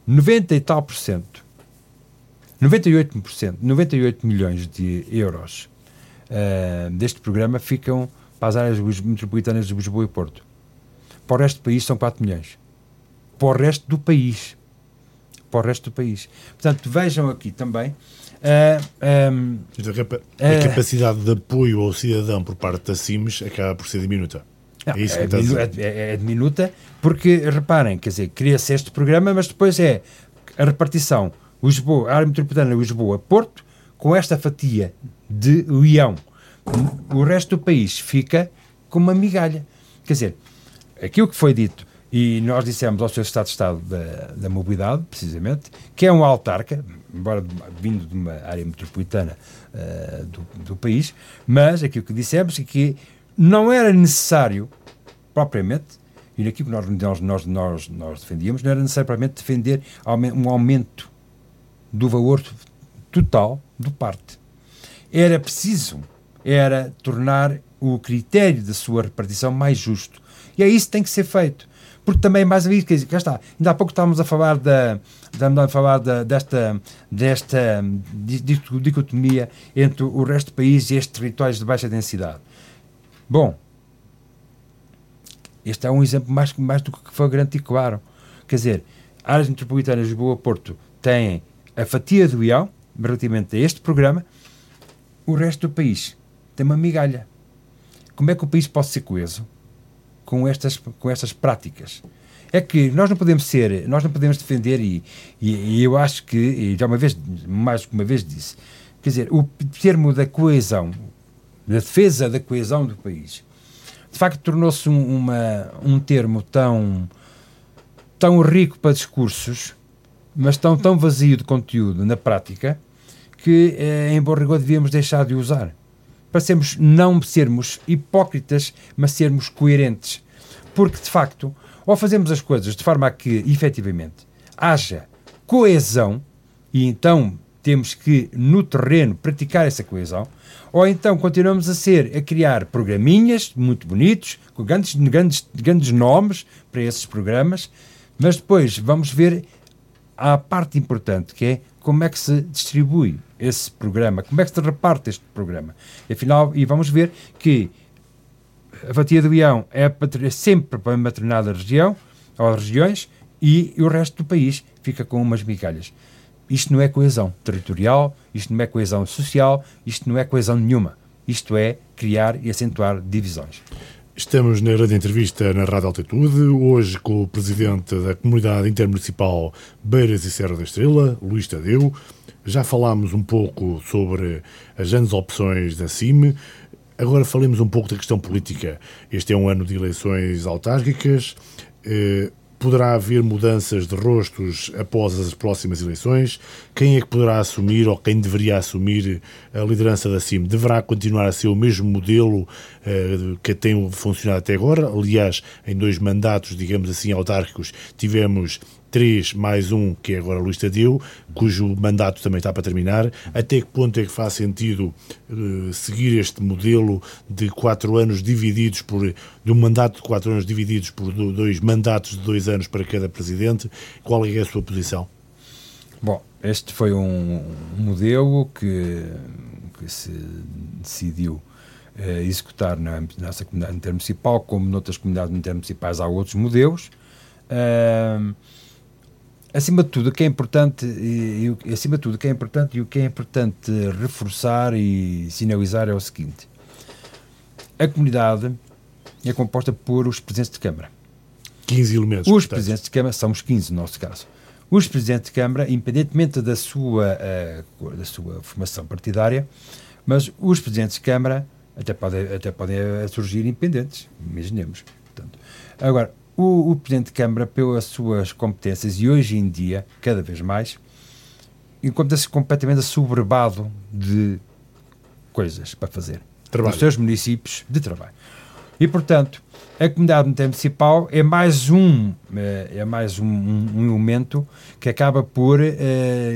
90 e tal por cento 98%, 98 milhões de euros uh, deste programa ficam para as áreas metropolitanas de Lisboa e Porto. Para o resto do país são 4 milhões. Para o resto do país. Para o resto do país. Portanto, vejam aqui também. Uh, um, a, a capacidade de apoio ao cidadão por parte da CIMES acaba por ser diminuta. Não, é isso que é, está a é, é diminuta porque, reparem, quer dizer, cria-se este programa, mas depois é a repartição Lisboa, a área metropolitana Lisboa-Porto, com esta fatia de Leão. O resto do país fica com uma migalha. Quer dizer, aquilo que foi dito, e nós dissemos ao Sr. Estado de Estado da, da Mobilidade, precisamente, que é um autarca, embora vindo de uma área metropolitana uh, do, do, país, mas aquilo que dissemos é que não era necessário, propriamente, e naquilo que nós, nós, nós, nós defendíamos, não era necessário, propriamente, defender um aumento do valor total do parte. Era preciso, era tornar o critério da sua repartição mais justo. E é isso que tem que ser feito. Porque também, mais uma vez, quer dizer, cá está, ainda há pouco estávamos a falar, da, estávamos a falar da, desta, desta dicotomia entre o resto do país e estes territórios de baixa densidade. Bom, este é um exemplo mais, mais do que foi grande e claro. Quer dizer, áreas metropolitanas de Lisboa-Porto têm a fatia do IAU, relativamente a este programa, o resto do país tem uma migalha. Como é que o país pode ser coeso com estas, com estas práticas? É que nós não podemos ser, nós não podemos defender, e, e, e eu acho que, e já uma vez, mais uma vez disse, quer dizer, o termo da coesão, da defesa da coesão do país, de facto tornou-se um, um termo tão, tão rico para discursos mas tão, tão vazio de conteúdo na prática que, eh, em bom rigor, devíamos deixar de usar. Para sermos, não sermos hipócritas, mas sermos coerentes. Porque, de facto, ou fazemos as coisas de forma a que, efetivamente, haja coesão, e então temos que, no terreno, praticar essa coesão, ou então continuamos a ser, a criar programinhas muito bonitos, com grandes, grandes, grandes nomes para esses programas, mas depois vamos ver há a parte importante que é como é que se distribui esse programa, como é que se reparte este programa. Afinal, e vamos ver que a fatia do Ião é, é sempre para uma determinada região ou regiões e o resto do país fica com umas migalhas. Isto não é coesão territorial, isto não é coesão social, isto não é coesão nenhuma. Isto é criar e acentuar divisões. Estamos na grande entrevista na Rádio Altitude, hoje com o presidente da Comunidade Intermunicipal Beiras e Serra da Estrela, Luís Tadeu. Já falámos um pouco sobre as grandes opções da CIM. Agora falemos um pouco da questão política. Este é um ano de eleições autárquicas. Poderá haver mudanças de rostos após as próximas eleições? Quem é que poderá assumir ou quem deveria assumir a liderança da CIM? Deverá continuar a ser o mesmo modelo uh, que tem funcionado até agora? Aliás, em dois mandatos, digamos assim, autárquicos, tivemos três mais um, que é agora Luís Tadeu, cujo mandato também está para terminar. Até que ponto é que faz sentido uh, seguir este modelo de quatro anos divididos por. de um mandato de quatro anos divididos por dois mandatos de dois anos para cada presidente? Qual é a sua posição? Bom, este foi um, modelo que, que se decidiu uh, executar na nossa comunidade intermunicipal, como noutras comunidades intermunicipais há outros modelos. Uh, acima de tudo, o que é importante, e, e, acima de tudo, o que é importante e o que é importante reforçar e sinalizar é o seguinte: a comunidade é composta por os presidentes de Câmara. 15 elementos. Os portanto. presidentes de Câmara, somos 15 no nosso caso. Os presidentes de Câmara, independentemente da sua, uh, da sua formação partidária, mas os presidentes de Câmara até podem, até podem surgir independentes, imaginemos. Portanto, agora, o, o Presidente de Câmara, pelas suas competências, e hoje em dia, cada vez mais, encontra-se completamente assoberbado de coisas para fazer. Trabalho. Nos seus municípios de trabalho. E, portanto, a comunidade municipal é mais um, eh, é mais um, um elemento que acaba por uh,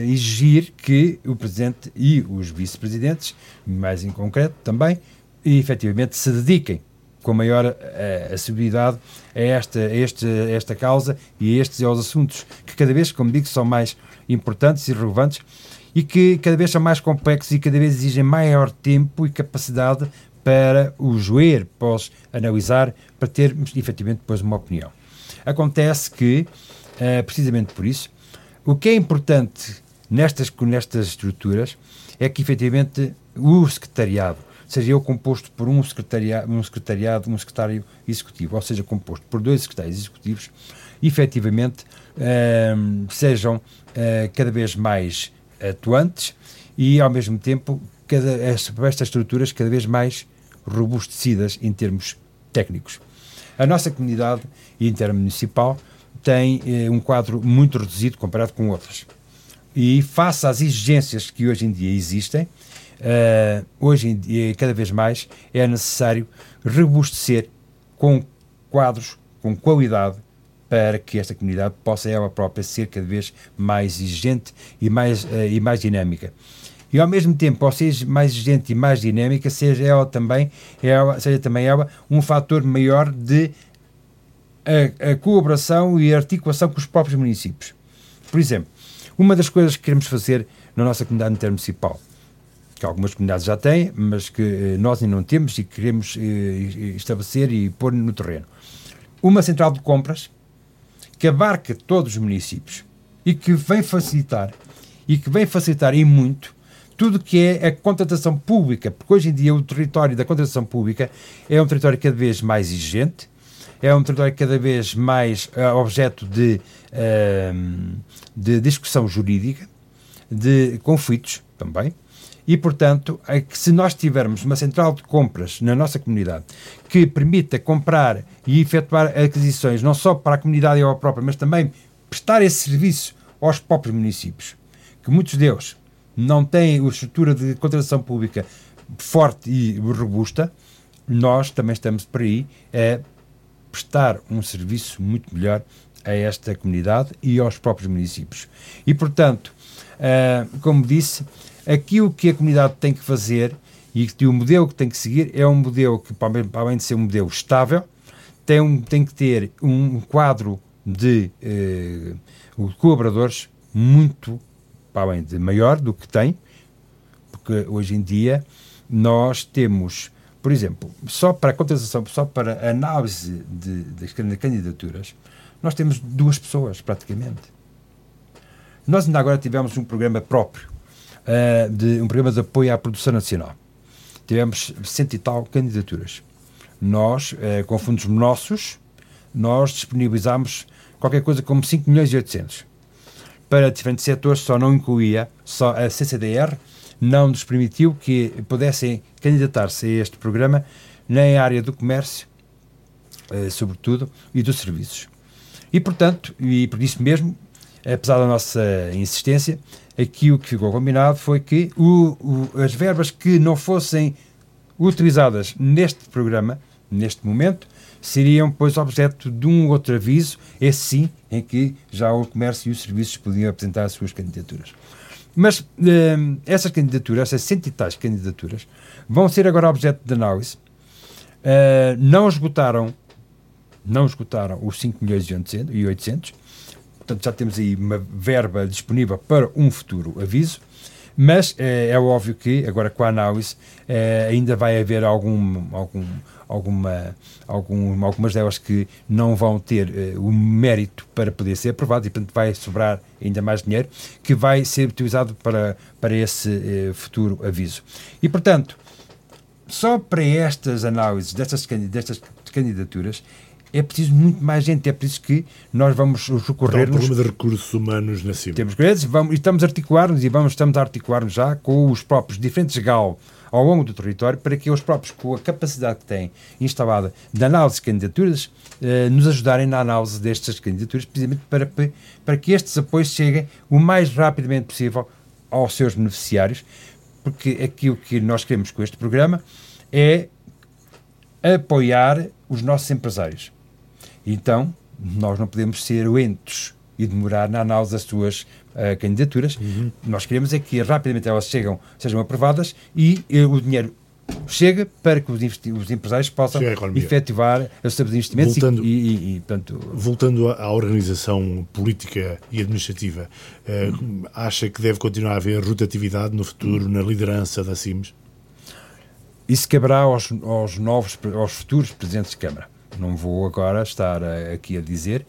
exigir que o Presidente e os Vice-Presidentes, mais em concreto também, efetivamente se dediquem com maior uh, assiduidade a esta, a este, a esta causa e a estes aos assuntos que cada vez, como digo, são mais importantes e relevantes e que cada vez são mais complexos e cada vez exigem maior tempo e capacidade para o joer, pós analisar, para termos efetivamente depois uma opinião. Acontece que, uh, precisamente por isso, o que é importante nestas, nestas estruturas é que efetivamente o secretariado seja eu composto por um secretariado, um secretariado, um secretário executivo, ou seja, composto por dois secretários executivos, efetivamente uh, sejam uh, cada vez mais atuantes e, ao mesmo tempo, cada, estas estruturas cada vez mais robustecidas em termos técnicos. A nossa comunidade intermunicipal tem uh, um quadro muito reduzido comparado com outras. E face às exigências que hoje em dia existem, uh, hoje em dia, cada vez mais, é necessário robustecer com quadros, com qualidade, para que esta comunidade possa ela própria ser cada vez mais exigente e mais, uh, e mais dinâmica. E ao mesmo tempo, ao ser mais exigente e mais dinâmica, seja ela também, ela, seja também ela um fator maior de a, a colaboração e articulação com os próprios municípios. Por exemplo, uma das coisas que queremos fazer na nossa comunidade intermunicipal que algumas comunidades já têm, mas que eh, nós ainda não temos e queremos eh, estabelecer e pôr no terreno. Uma central de compras que abarca todos os municípios e que vem facilitar, e que vem facilitar em muito, tudo que é a contratação pública, porque hoje em dia o território da contratação pública é um território cada vez mais exigente, é um território cada vez mais uh, objeto de, uh, de discussão jurídica, de conflitos também, e, portanto, é que se nós tivermos uma central de compras na nossa comunidade que permita comprar e efetuar aquisições não só para a comunidade ao própria, mas também prestar esse serviço aos próprios municípios, que muitos deles não têm a estrutura de contratação pública forte e robusta, nós também estamos por aí a prestar um serviço muito melhor a esta comunidade e aos próprios municípios. E, portanto, uh, como disse, aquilo que a comunidade tem que fazer e o modelo que tem que seguir é um modelo que, para além de ser um modelo estável, tem, um, tem que ter um quadro de eh, colaboradores muito, para além de maior do que tem, porque hoje em dia nós temos, por exemplo, só para a contratação, só para a análise de, das candidaturas, nós temos duas pessoas praticamente. Nós ainda agora tivemos um programa próprio uh, de um programa de apoio à produção nacional. Tivemos cento e tal candidaturas. Nós, uh, com fundos nossos, nós disponibilizámos qualquer coisa como 5 milhões e 800. para diferentes setores, só não incluía, só a CCDR não nos permitiu que pudessem candidatar-se a este programa na área do comércio, eh, sobretudo, e dos serviços. E, portanto, e por isso mesmo, apesar da nossa insistência, aqui o que ficou combinado foi que o, o, as verbas que não fossem utilizadas neste programa, neste momento, seriam, pois, objeto de um outro aviso, esse sim, em que já o comércio e os serviços podiam apresentar as suas candidaturas. Mas uh, essas candidaturas, essas cento e tais candidaturas, vão ser agora objeto de análise. Uh, não esgotaram não esgotaram os 5 milhões e 800, portanto já temos aí uma verba disponível para um futuro aviso, mas é, é óbvio que agora com a análise é, ainda vai haver algum, algum, alguma, algum, algumas delas que não vão ter é, o mérito para poder ser aprovado e portanto vai sobrar ainda mais dinheiro que vai ser utilizado para, para esse futuro aviso. E portanto, só para estas análises destas, destas candidaturas é preciso muito mais gente, é preciso que nós vamos recorrer... Há um problema de recursos humanos na CIMA. Temos grandes, vamos, estamos a articular-nos e vamos, estamos a articular-nos já com os próprios diferentes GAL ao longo do território para que os próprios, com a capacidade que têm instalada de análise de candidaturas, eh, nos ajudarem na análise destas candidaturas, precisamente para, para que estes apoios cheguem o mais rapidamente possível aos seus beneficiários, porque aquilo que nós queremos com este programa é apoiar os nossos empresários então, nós não podemos ser lentos e demorar na análise das suas uh, candidaturas. Uhum. Nós queremos é que rapidamente elas chegam, sejam aprovadas e uh, o dinheiro chega para que os, os empresários possam efetivar os seus investimentos voltando, e, e, e, portanto... Voltando à organização política e administrativa, uh, acha que deve continuar a haver rotatividade no futuro na liderança da CIMES? Isso caberá aos, aos novos, aos futuros presidentes de Câmara não vou agora estar a, aqui a dizer,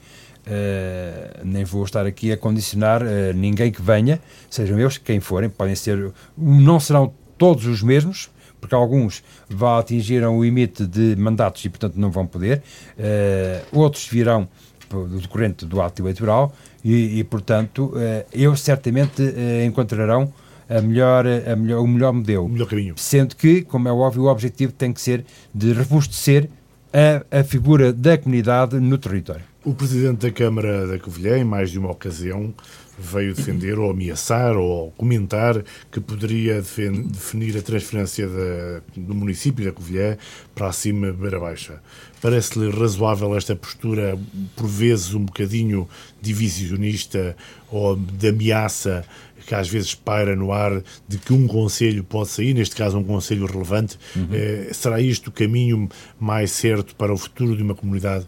uh, nem vou estar aqui a condicionar uh, ninguém que venha, sejam eles quem forem, podem ser, não serão todos os mesmos, porque alguns vão atingiram o limite de mandatos e, portanto, não vão poder, uh, outros virão do decorrente do ato eleitoral e, e portanto, eles certamente encontrarão a melhor, a melhor, o melhor modelo. O melhor caminho. Sendo que, como é óbvio, o objetivo tem que ser de robustecer a, a figura da comunidade no território. O Presidente da Câmara da Covilhã, em mais de uma ocasião, veio defender ou ameaçar ou comentar que poderia definir a transferência da, do município da Covilhã para acima Beira Baixa. Parece-lhe razoável esta postura, por vezes um bocadinho divisionista ou de ameaça que às vezes paira no ar de que um conselho pode sair, neste caso um conselho relevante. Uhum. Eh, será isto o caminho mais certo para o futuro de uma comunidade?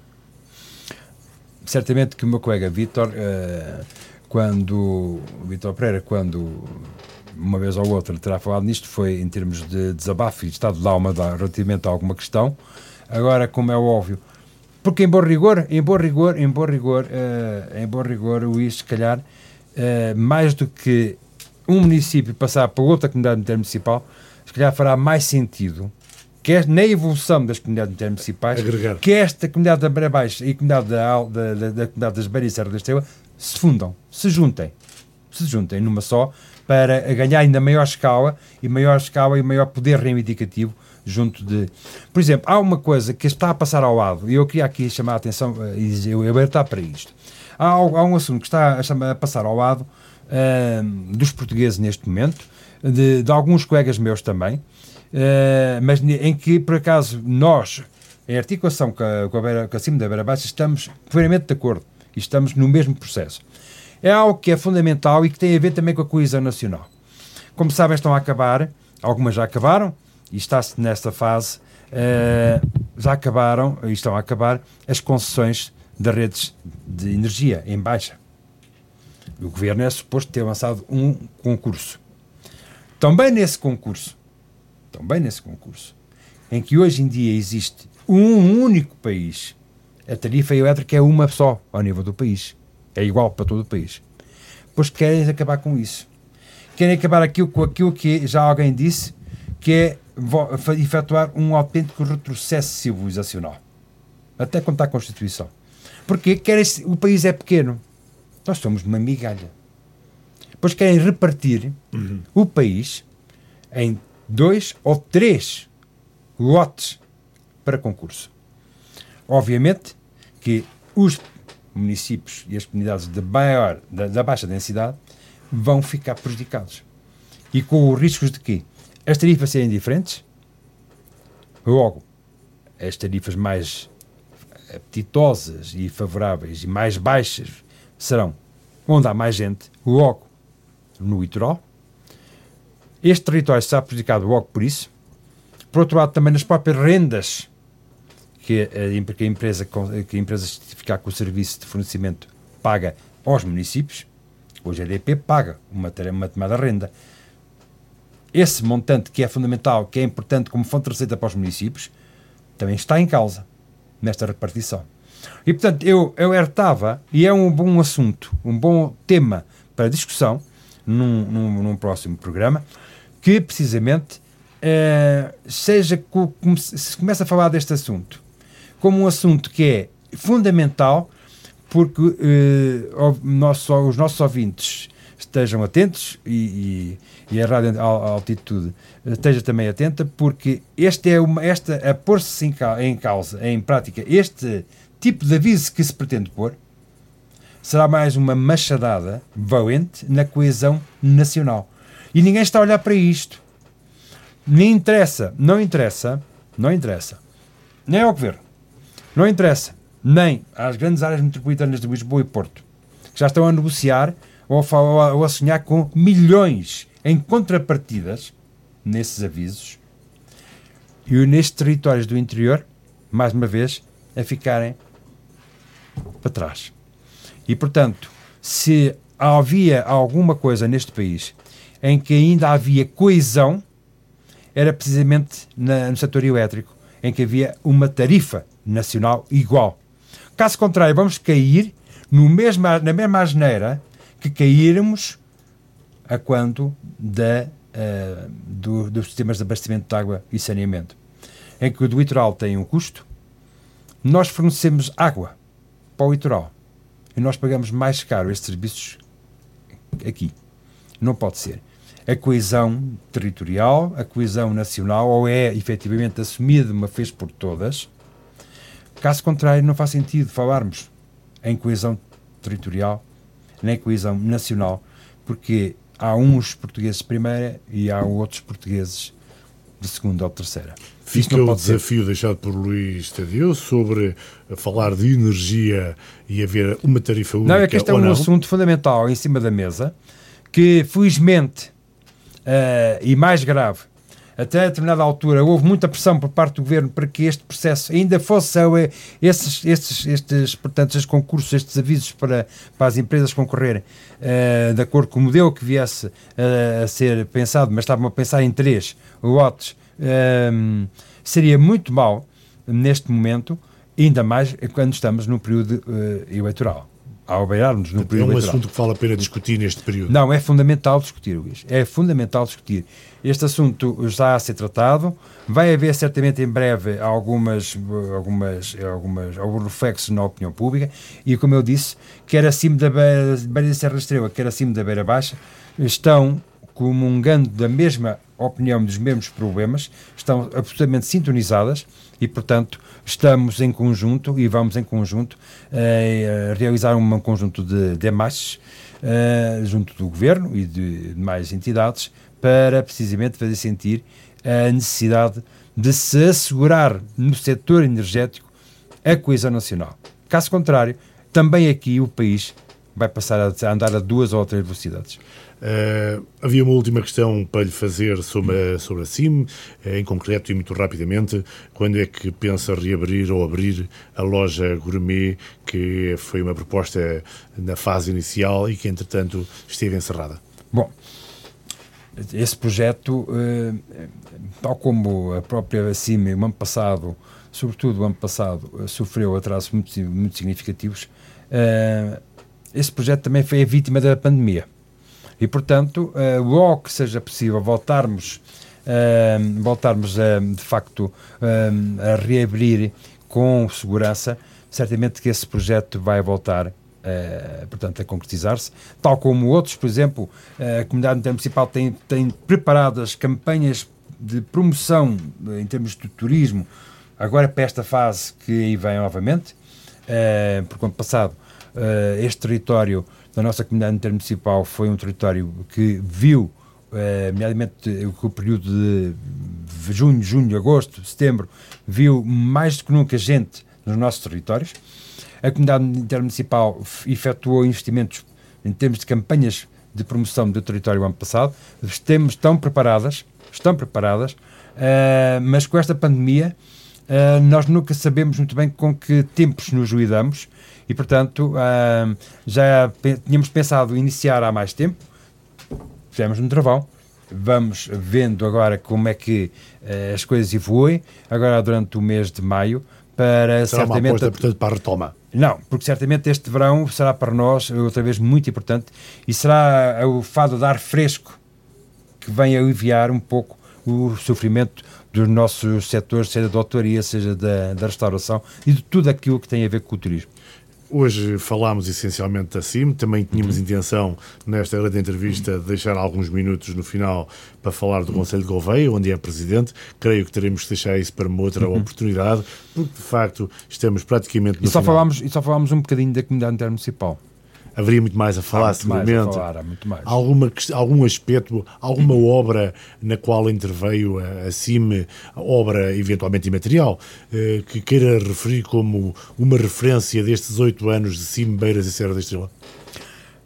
Certamente que o meu colega Vítor, eh, quando Vítor Pereira, quando uma vez ou outra terá falado nisto, foi em termos de desabafo e estado de alma relativamente a alguma questão. Agora, como é óbvio, porque em bom rigor, em bom rigor, em bom rigor, uh, em bom rigor, o IS, se calhar, uh, mais do que um município passar para outra comunidade intermunicipal, se calhar fará mais sentido que é na evolução das comunidades intermunicipais Agregar. que esta comunidade da Beira Baixa e a comunidade da, da, da, da comunidade das Beiras e Serra da Estrela se fundam, se juntem, se juntem numa só para ganhar ainda maior escala e maior escala e maior poder reivindicativo junto de... Por exemplo, há uma coisa que está a passar ao lado e eu queria aqui chamar a atenção eh, e eu alertar para isto há, há um assunto que está a, passar ao lado uh, dos portugueses neste momento, de, de alguns colegas meus também, uh, mas em que, por acaso, nós, em articulação com a, com a, Beira, com a Cima da Beira Baixa, estamos plenamente de acordo e estamos no mesmo processo. É algo que é fundamental e que tem a ver também com a coesão nacional. Como sabem, estão a acabar, algumas já acabaram, e está-se nesta fase, uh, já acabaram, e estão a acabar, as concessões das redes de energia em baixa. O governo é suposto ter lançado um concurso. Também nesse concurso, também nesse concurso, em que hoje em dia existe um único país, a tarifa elétrica é uma só ao nível do país. É igual para todo o país. Pois querem acabar com isso. Querem acabar aquilo com aquilo que já alguém disse, que é efetuar um autêntico retrocesso civilizacional. Até contar a Constituição. Porque quer o país é pequeno. Nós somos uma migalha. Depois querem repartir uhum. o país em dois ou três lotes para concurso. Obviamente que os municípios e as comunidades de maior, da, da baixa densidade vão ficar prejudicados. E com os riscos de que as tarifas serem diferentes, logo, as tarifas mais apetitosas e favoráveis e mais baixas serão onde há mais gente, logo no litoral. Este território está prejudicado logo por isso. Por outro lado, também nas próprias rendas que a, que a empresa que a empresa certificar com o serviço de fornecimento paga aos municípios. Hoje a EDP paga uma determinada renda. Esse montante que é fundamental, que é importante como fonte de receita para os municípios, também está em causa nesta repartição. E, portanto, eu, eu e é um bom assunto, um bom tema para discussão num, num, num próximo programa, que precisamente eh, seja, se começa a falar deste assunto como um assunto que é fundamental porque eh, os nossos ouvintes estejam atentos e, e, e a Rádio Altitude esteja também atenta, porque este é uma, esta, a pôr-se em, em causa, em prática, este tipo de aviso que se pretende pôr, será mais uma machadada valente na coesão nacional. E ninguém está a olhar para isto. Nem interessa, não interessa, não interessa, nem ao governo, não interessa nem às grandes áreas metropolitanas de Lisboa e Porto, que já estão a negociar ou a, ou a sonhar com milhões em contrapartidas nesses avisos, e nestes territórios do interior, mais uma vez, a ficarem para trás. E, portanto, se havia alguma coisa neste país em que ainda havia coesão, era precisamente na, no setor elétrico, em que havia uma tarifa nacional igual. Caso contrário, vamos cair no mesmo, na mesma asneira que caíramos a quando da, uh, do, dos sistemas de abastecimento de água e saneamento, em que o do litoral tem um custo, nós fornecemos água para o litoral e nós pagamos mais caro estes serviços aqui. Não pode ser. A coesão territorial, a coesão nacional, ou é efetivamente assumida uma vez por todas, Caso contrário, não faz sentido falarmos em coesão territorial, nem coesão nacional, porque há uns portugueses de primeira e há outros portugueses de segunda ou terceira. Fica o desafio ser. deixado por Luís Tadeu sobre falar de energia e haver uma tarifa única. Não, é que este é um assunto fundamental em cima da mesa que, felizmente, uh, e mais grave, até a determinada altura houve muita pressão por parte do governo para que este processo ainda fosse esses, estes, estes, portanto, estes concursos, estes avisos para, para as empresas concorrerem. Uh, de acordo com o modelo que viesse uh, a ser pensado, mas estavam a pensar em três lotes, uh, seria muito mal neste momento, ainda mais quando estamos no período eleitoral ao beirarmos no período É um eleitoral. assunto que vale a pena discutir neste período. Não, é fundamental discutir, Luís. É fundamental discutir. Este assunto está a ser tratado. Vai haver certamente em breve algumas, algumas, algumas, alguns reflexos na opinião pública e, como eu disse, quer acima da beira, beira da Serra Estrela, quer acima da Beira Baixa, estão comungando da mesma opinião, dos mesmos problemas, estão absolutamente sintonizadas e, portanto, estamos em conjunto e vamos em conjunto uh, realizar um conjunto de demarches uh, junto do Governo e de mais entidades para precisamente fazer sentir a necessidade de se assegurar no setor energético a coesão nacional. Caso contrário, também aqui o país vai passar a andar a duas ou três velocidades. Uh, havia uma última questão para lhe fazer sobre a, sobre a CIM, uh, em concreto e muito rapidamente. Quando é que pensa reabrir ou abrir a loja Gourmet, que foi uma proposta na fase inicial e que, entretanto, esteve encerrada? Bom, esse projeto, uh, tal como a própria CIM, o ano passado, sobretudo o ano passado, sofreu atrasos muito, muito significativos, esse projeto também foi a vítima da pandemia. E, portanto, uh, logo que seja possível voltarmos, uh, voltarmos a, de facto, uh, a reabrir com segurança, certamente que esse projeto vai voltar uh, portanto, a concretizar-se, tal como outros, por exemplo, a comunidade intermunicipal tem, tem preparado as campanhas de promoção em termos de turismo, agora para esta fase que aí vem novamente, uh, porque ano passado uh, este território da nossa comunidade intermunicipal foi um território que viu, uh, nomeadamente o período de junho, junho, agosto, setembro, viu mais do que nunca gente nos nossos territórios. A comunidade intermunicipal efetuou investimentos em termos de campanhas de promoção do território ano passado. Estamos, estão preparadas, estão preparadas, uh, mas com esta pandemia uh, nós nunca sabemos muito bem com que tempos nos lidamos e, portanto, uh, já tínhamos pensado iniciar há mais tempo, fizemos um travão, vamos vendo agora como é que as coisas evoluem, agora durante o mês de maio, para Será certamente... uma aposta, portanto, para a retoma. Não, porque certamente este verão será para nós, outra vez, muito importante e será o fado de ar fresco que vem aliviar um pouco o sofrimento dos nossos setores, seja da autoria, seja da, da restauração e de tudo aquilo que tem a ver com o turismo. Hoje falámos essencialmente da CIM, também tínhamos uhum. intenção, nesta grande entrevista, de deixar alguns minutos no final para falar do Conselho de Gouveia, onde é presidente. Creio que teremos que deixar isso para uma outra uhum. oportunidade, porque de facto estamos praticamente no e só final. Falámos, e só falámos um bocadinho da comunidade intermunicipal haveria muito mais a falar, há seguramente. Mais a falar, há muito mais. Alguma, algum aspecto, alguma obra na qual interveio a, CIM, obra eventualmente imaterial, eh, que queira referir como uma referência destes oito anos de CIM, Beiras e Serra da Estrela?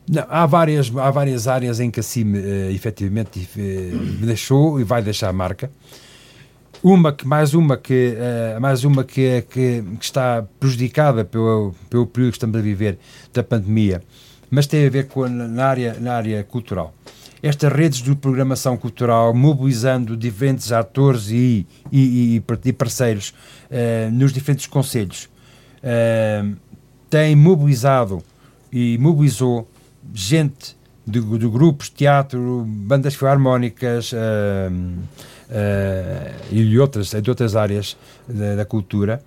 Não, há, várias, há várias áreas em que a CIM eh, efetivamente eh, deixou e vai deixar a marca. Uma que, mais uma que, uh, mais uma que, que, que, está prejudicada pelo, pelo período que estamos a viver da pandemia, mas tem a ver com na área, na área cultural. Estas redes de programação cultural, mobilizando diferentes atores e, e, e parceiros uh, nos diferentes conselhos, uh, tem mobilizado e mobilizou gente de, de grupos, teatro, bandas filarmónicas, uh, e de outras, de outras áreas da, da cultura.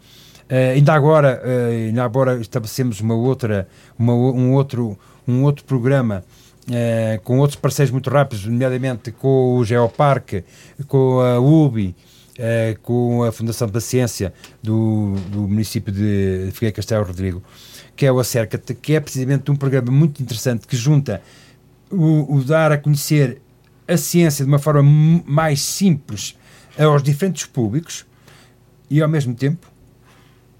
Uh, ainda agora, uh, ainda agora estabelecemos uma outra, uma, um, outro, um outro programa uh, com outros parceiros muito rápidos, nomeadamente com o Geoparque, com a UBI, com a Fundação da Ciência do, do município de Figueiredo Castelo Rodrigo, que é o Acerca-te, que é precisamente um programa muito interessante que junta o, o dar a conhecer a ciência de uma forma mais simples aos diferentes públicos e, ao mesmo tempo,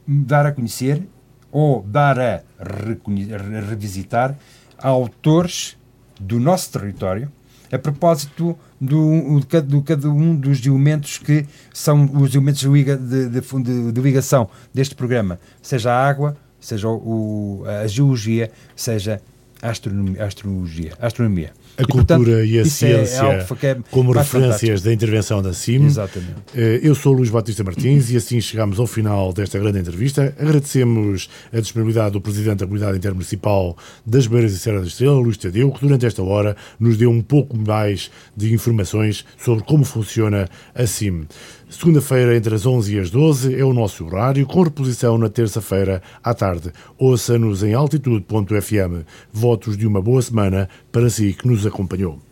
dar a conhecer ou dar a, a revisitar autores do nosso território a propósito do, do, do, cada um dos elementos que são os elementos de, de, de, de ligação deste programa, seja a água, seja o, a geologia, seja a astronomia, a a astronomia a e, cultura portanto, e a é ciência é como referências fantástico. da intervenção da CIM. Exatamente. Eh, eu sou o Luís Batista Martins e assim chegamos ao final desta grande entrevista. Agradecemos a disponibilidade do Presidente da Comunidade Intermunicipal das Beiras e Serra da Estrela, Luís Tadeu, que durante esta hora nos deu um pouco mais de informações sobre como funciona a CIM. Segunda-feira, entre as 11 e as 12, é o nosso horário, com reposição na terça-feira à tarde. Ouça-nos em altitude.fm. Votos de uma boa semana para si que nos acompanhou.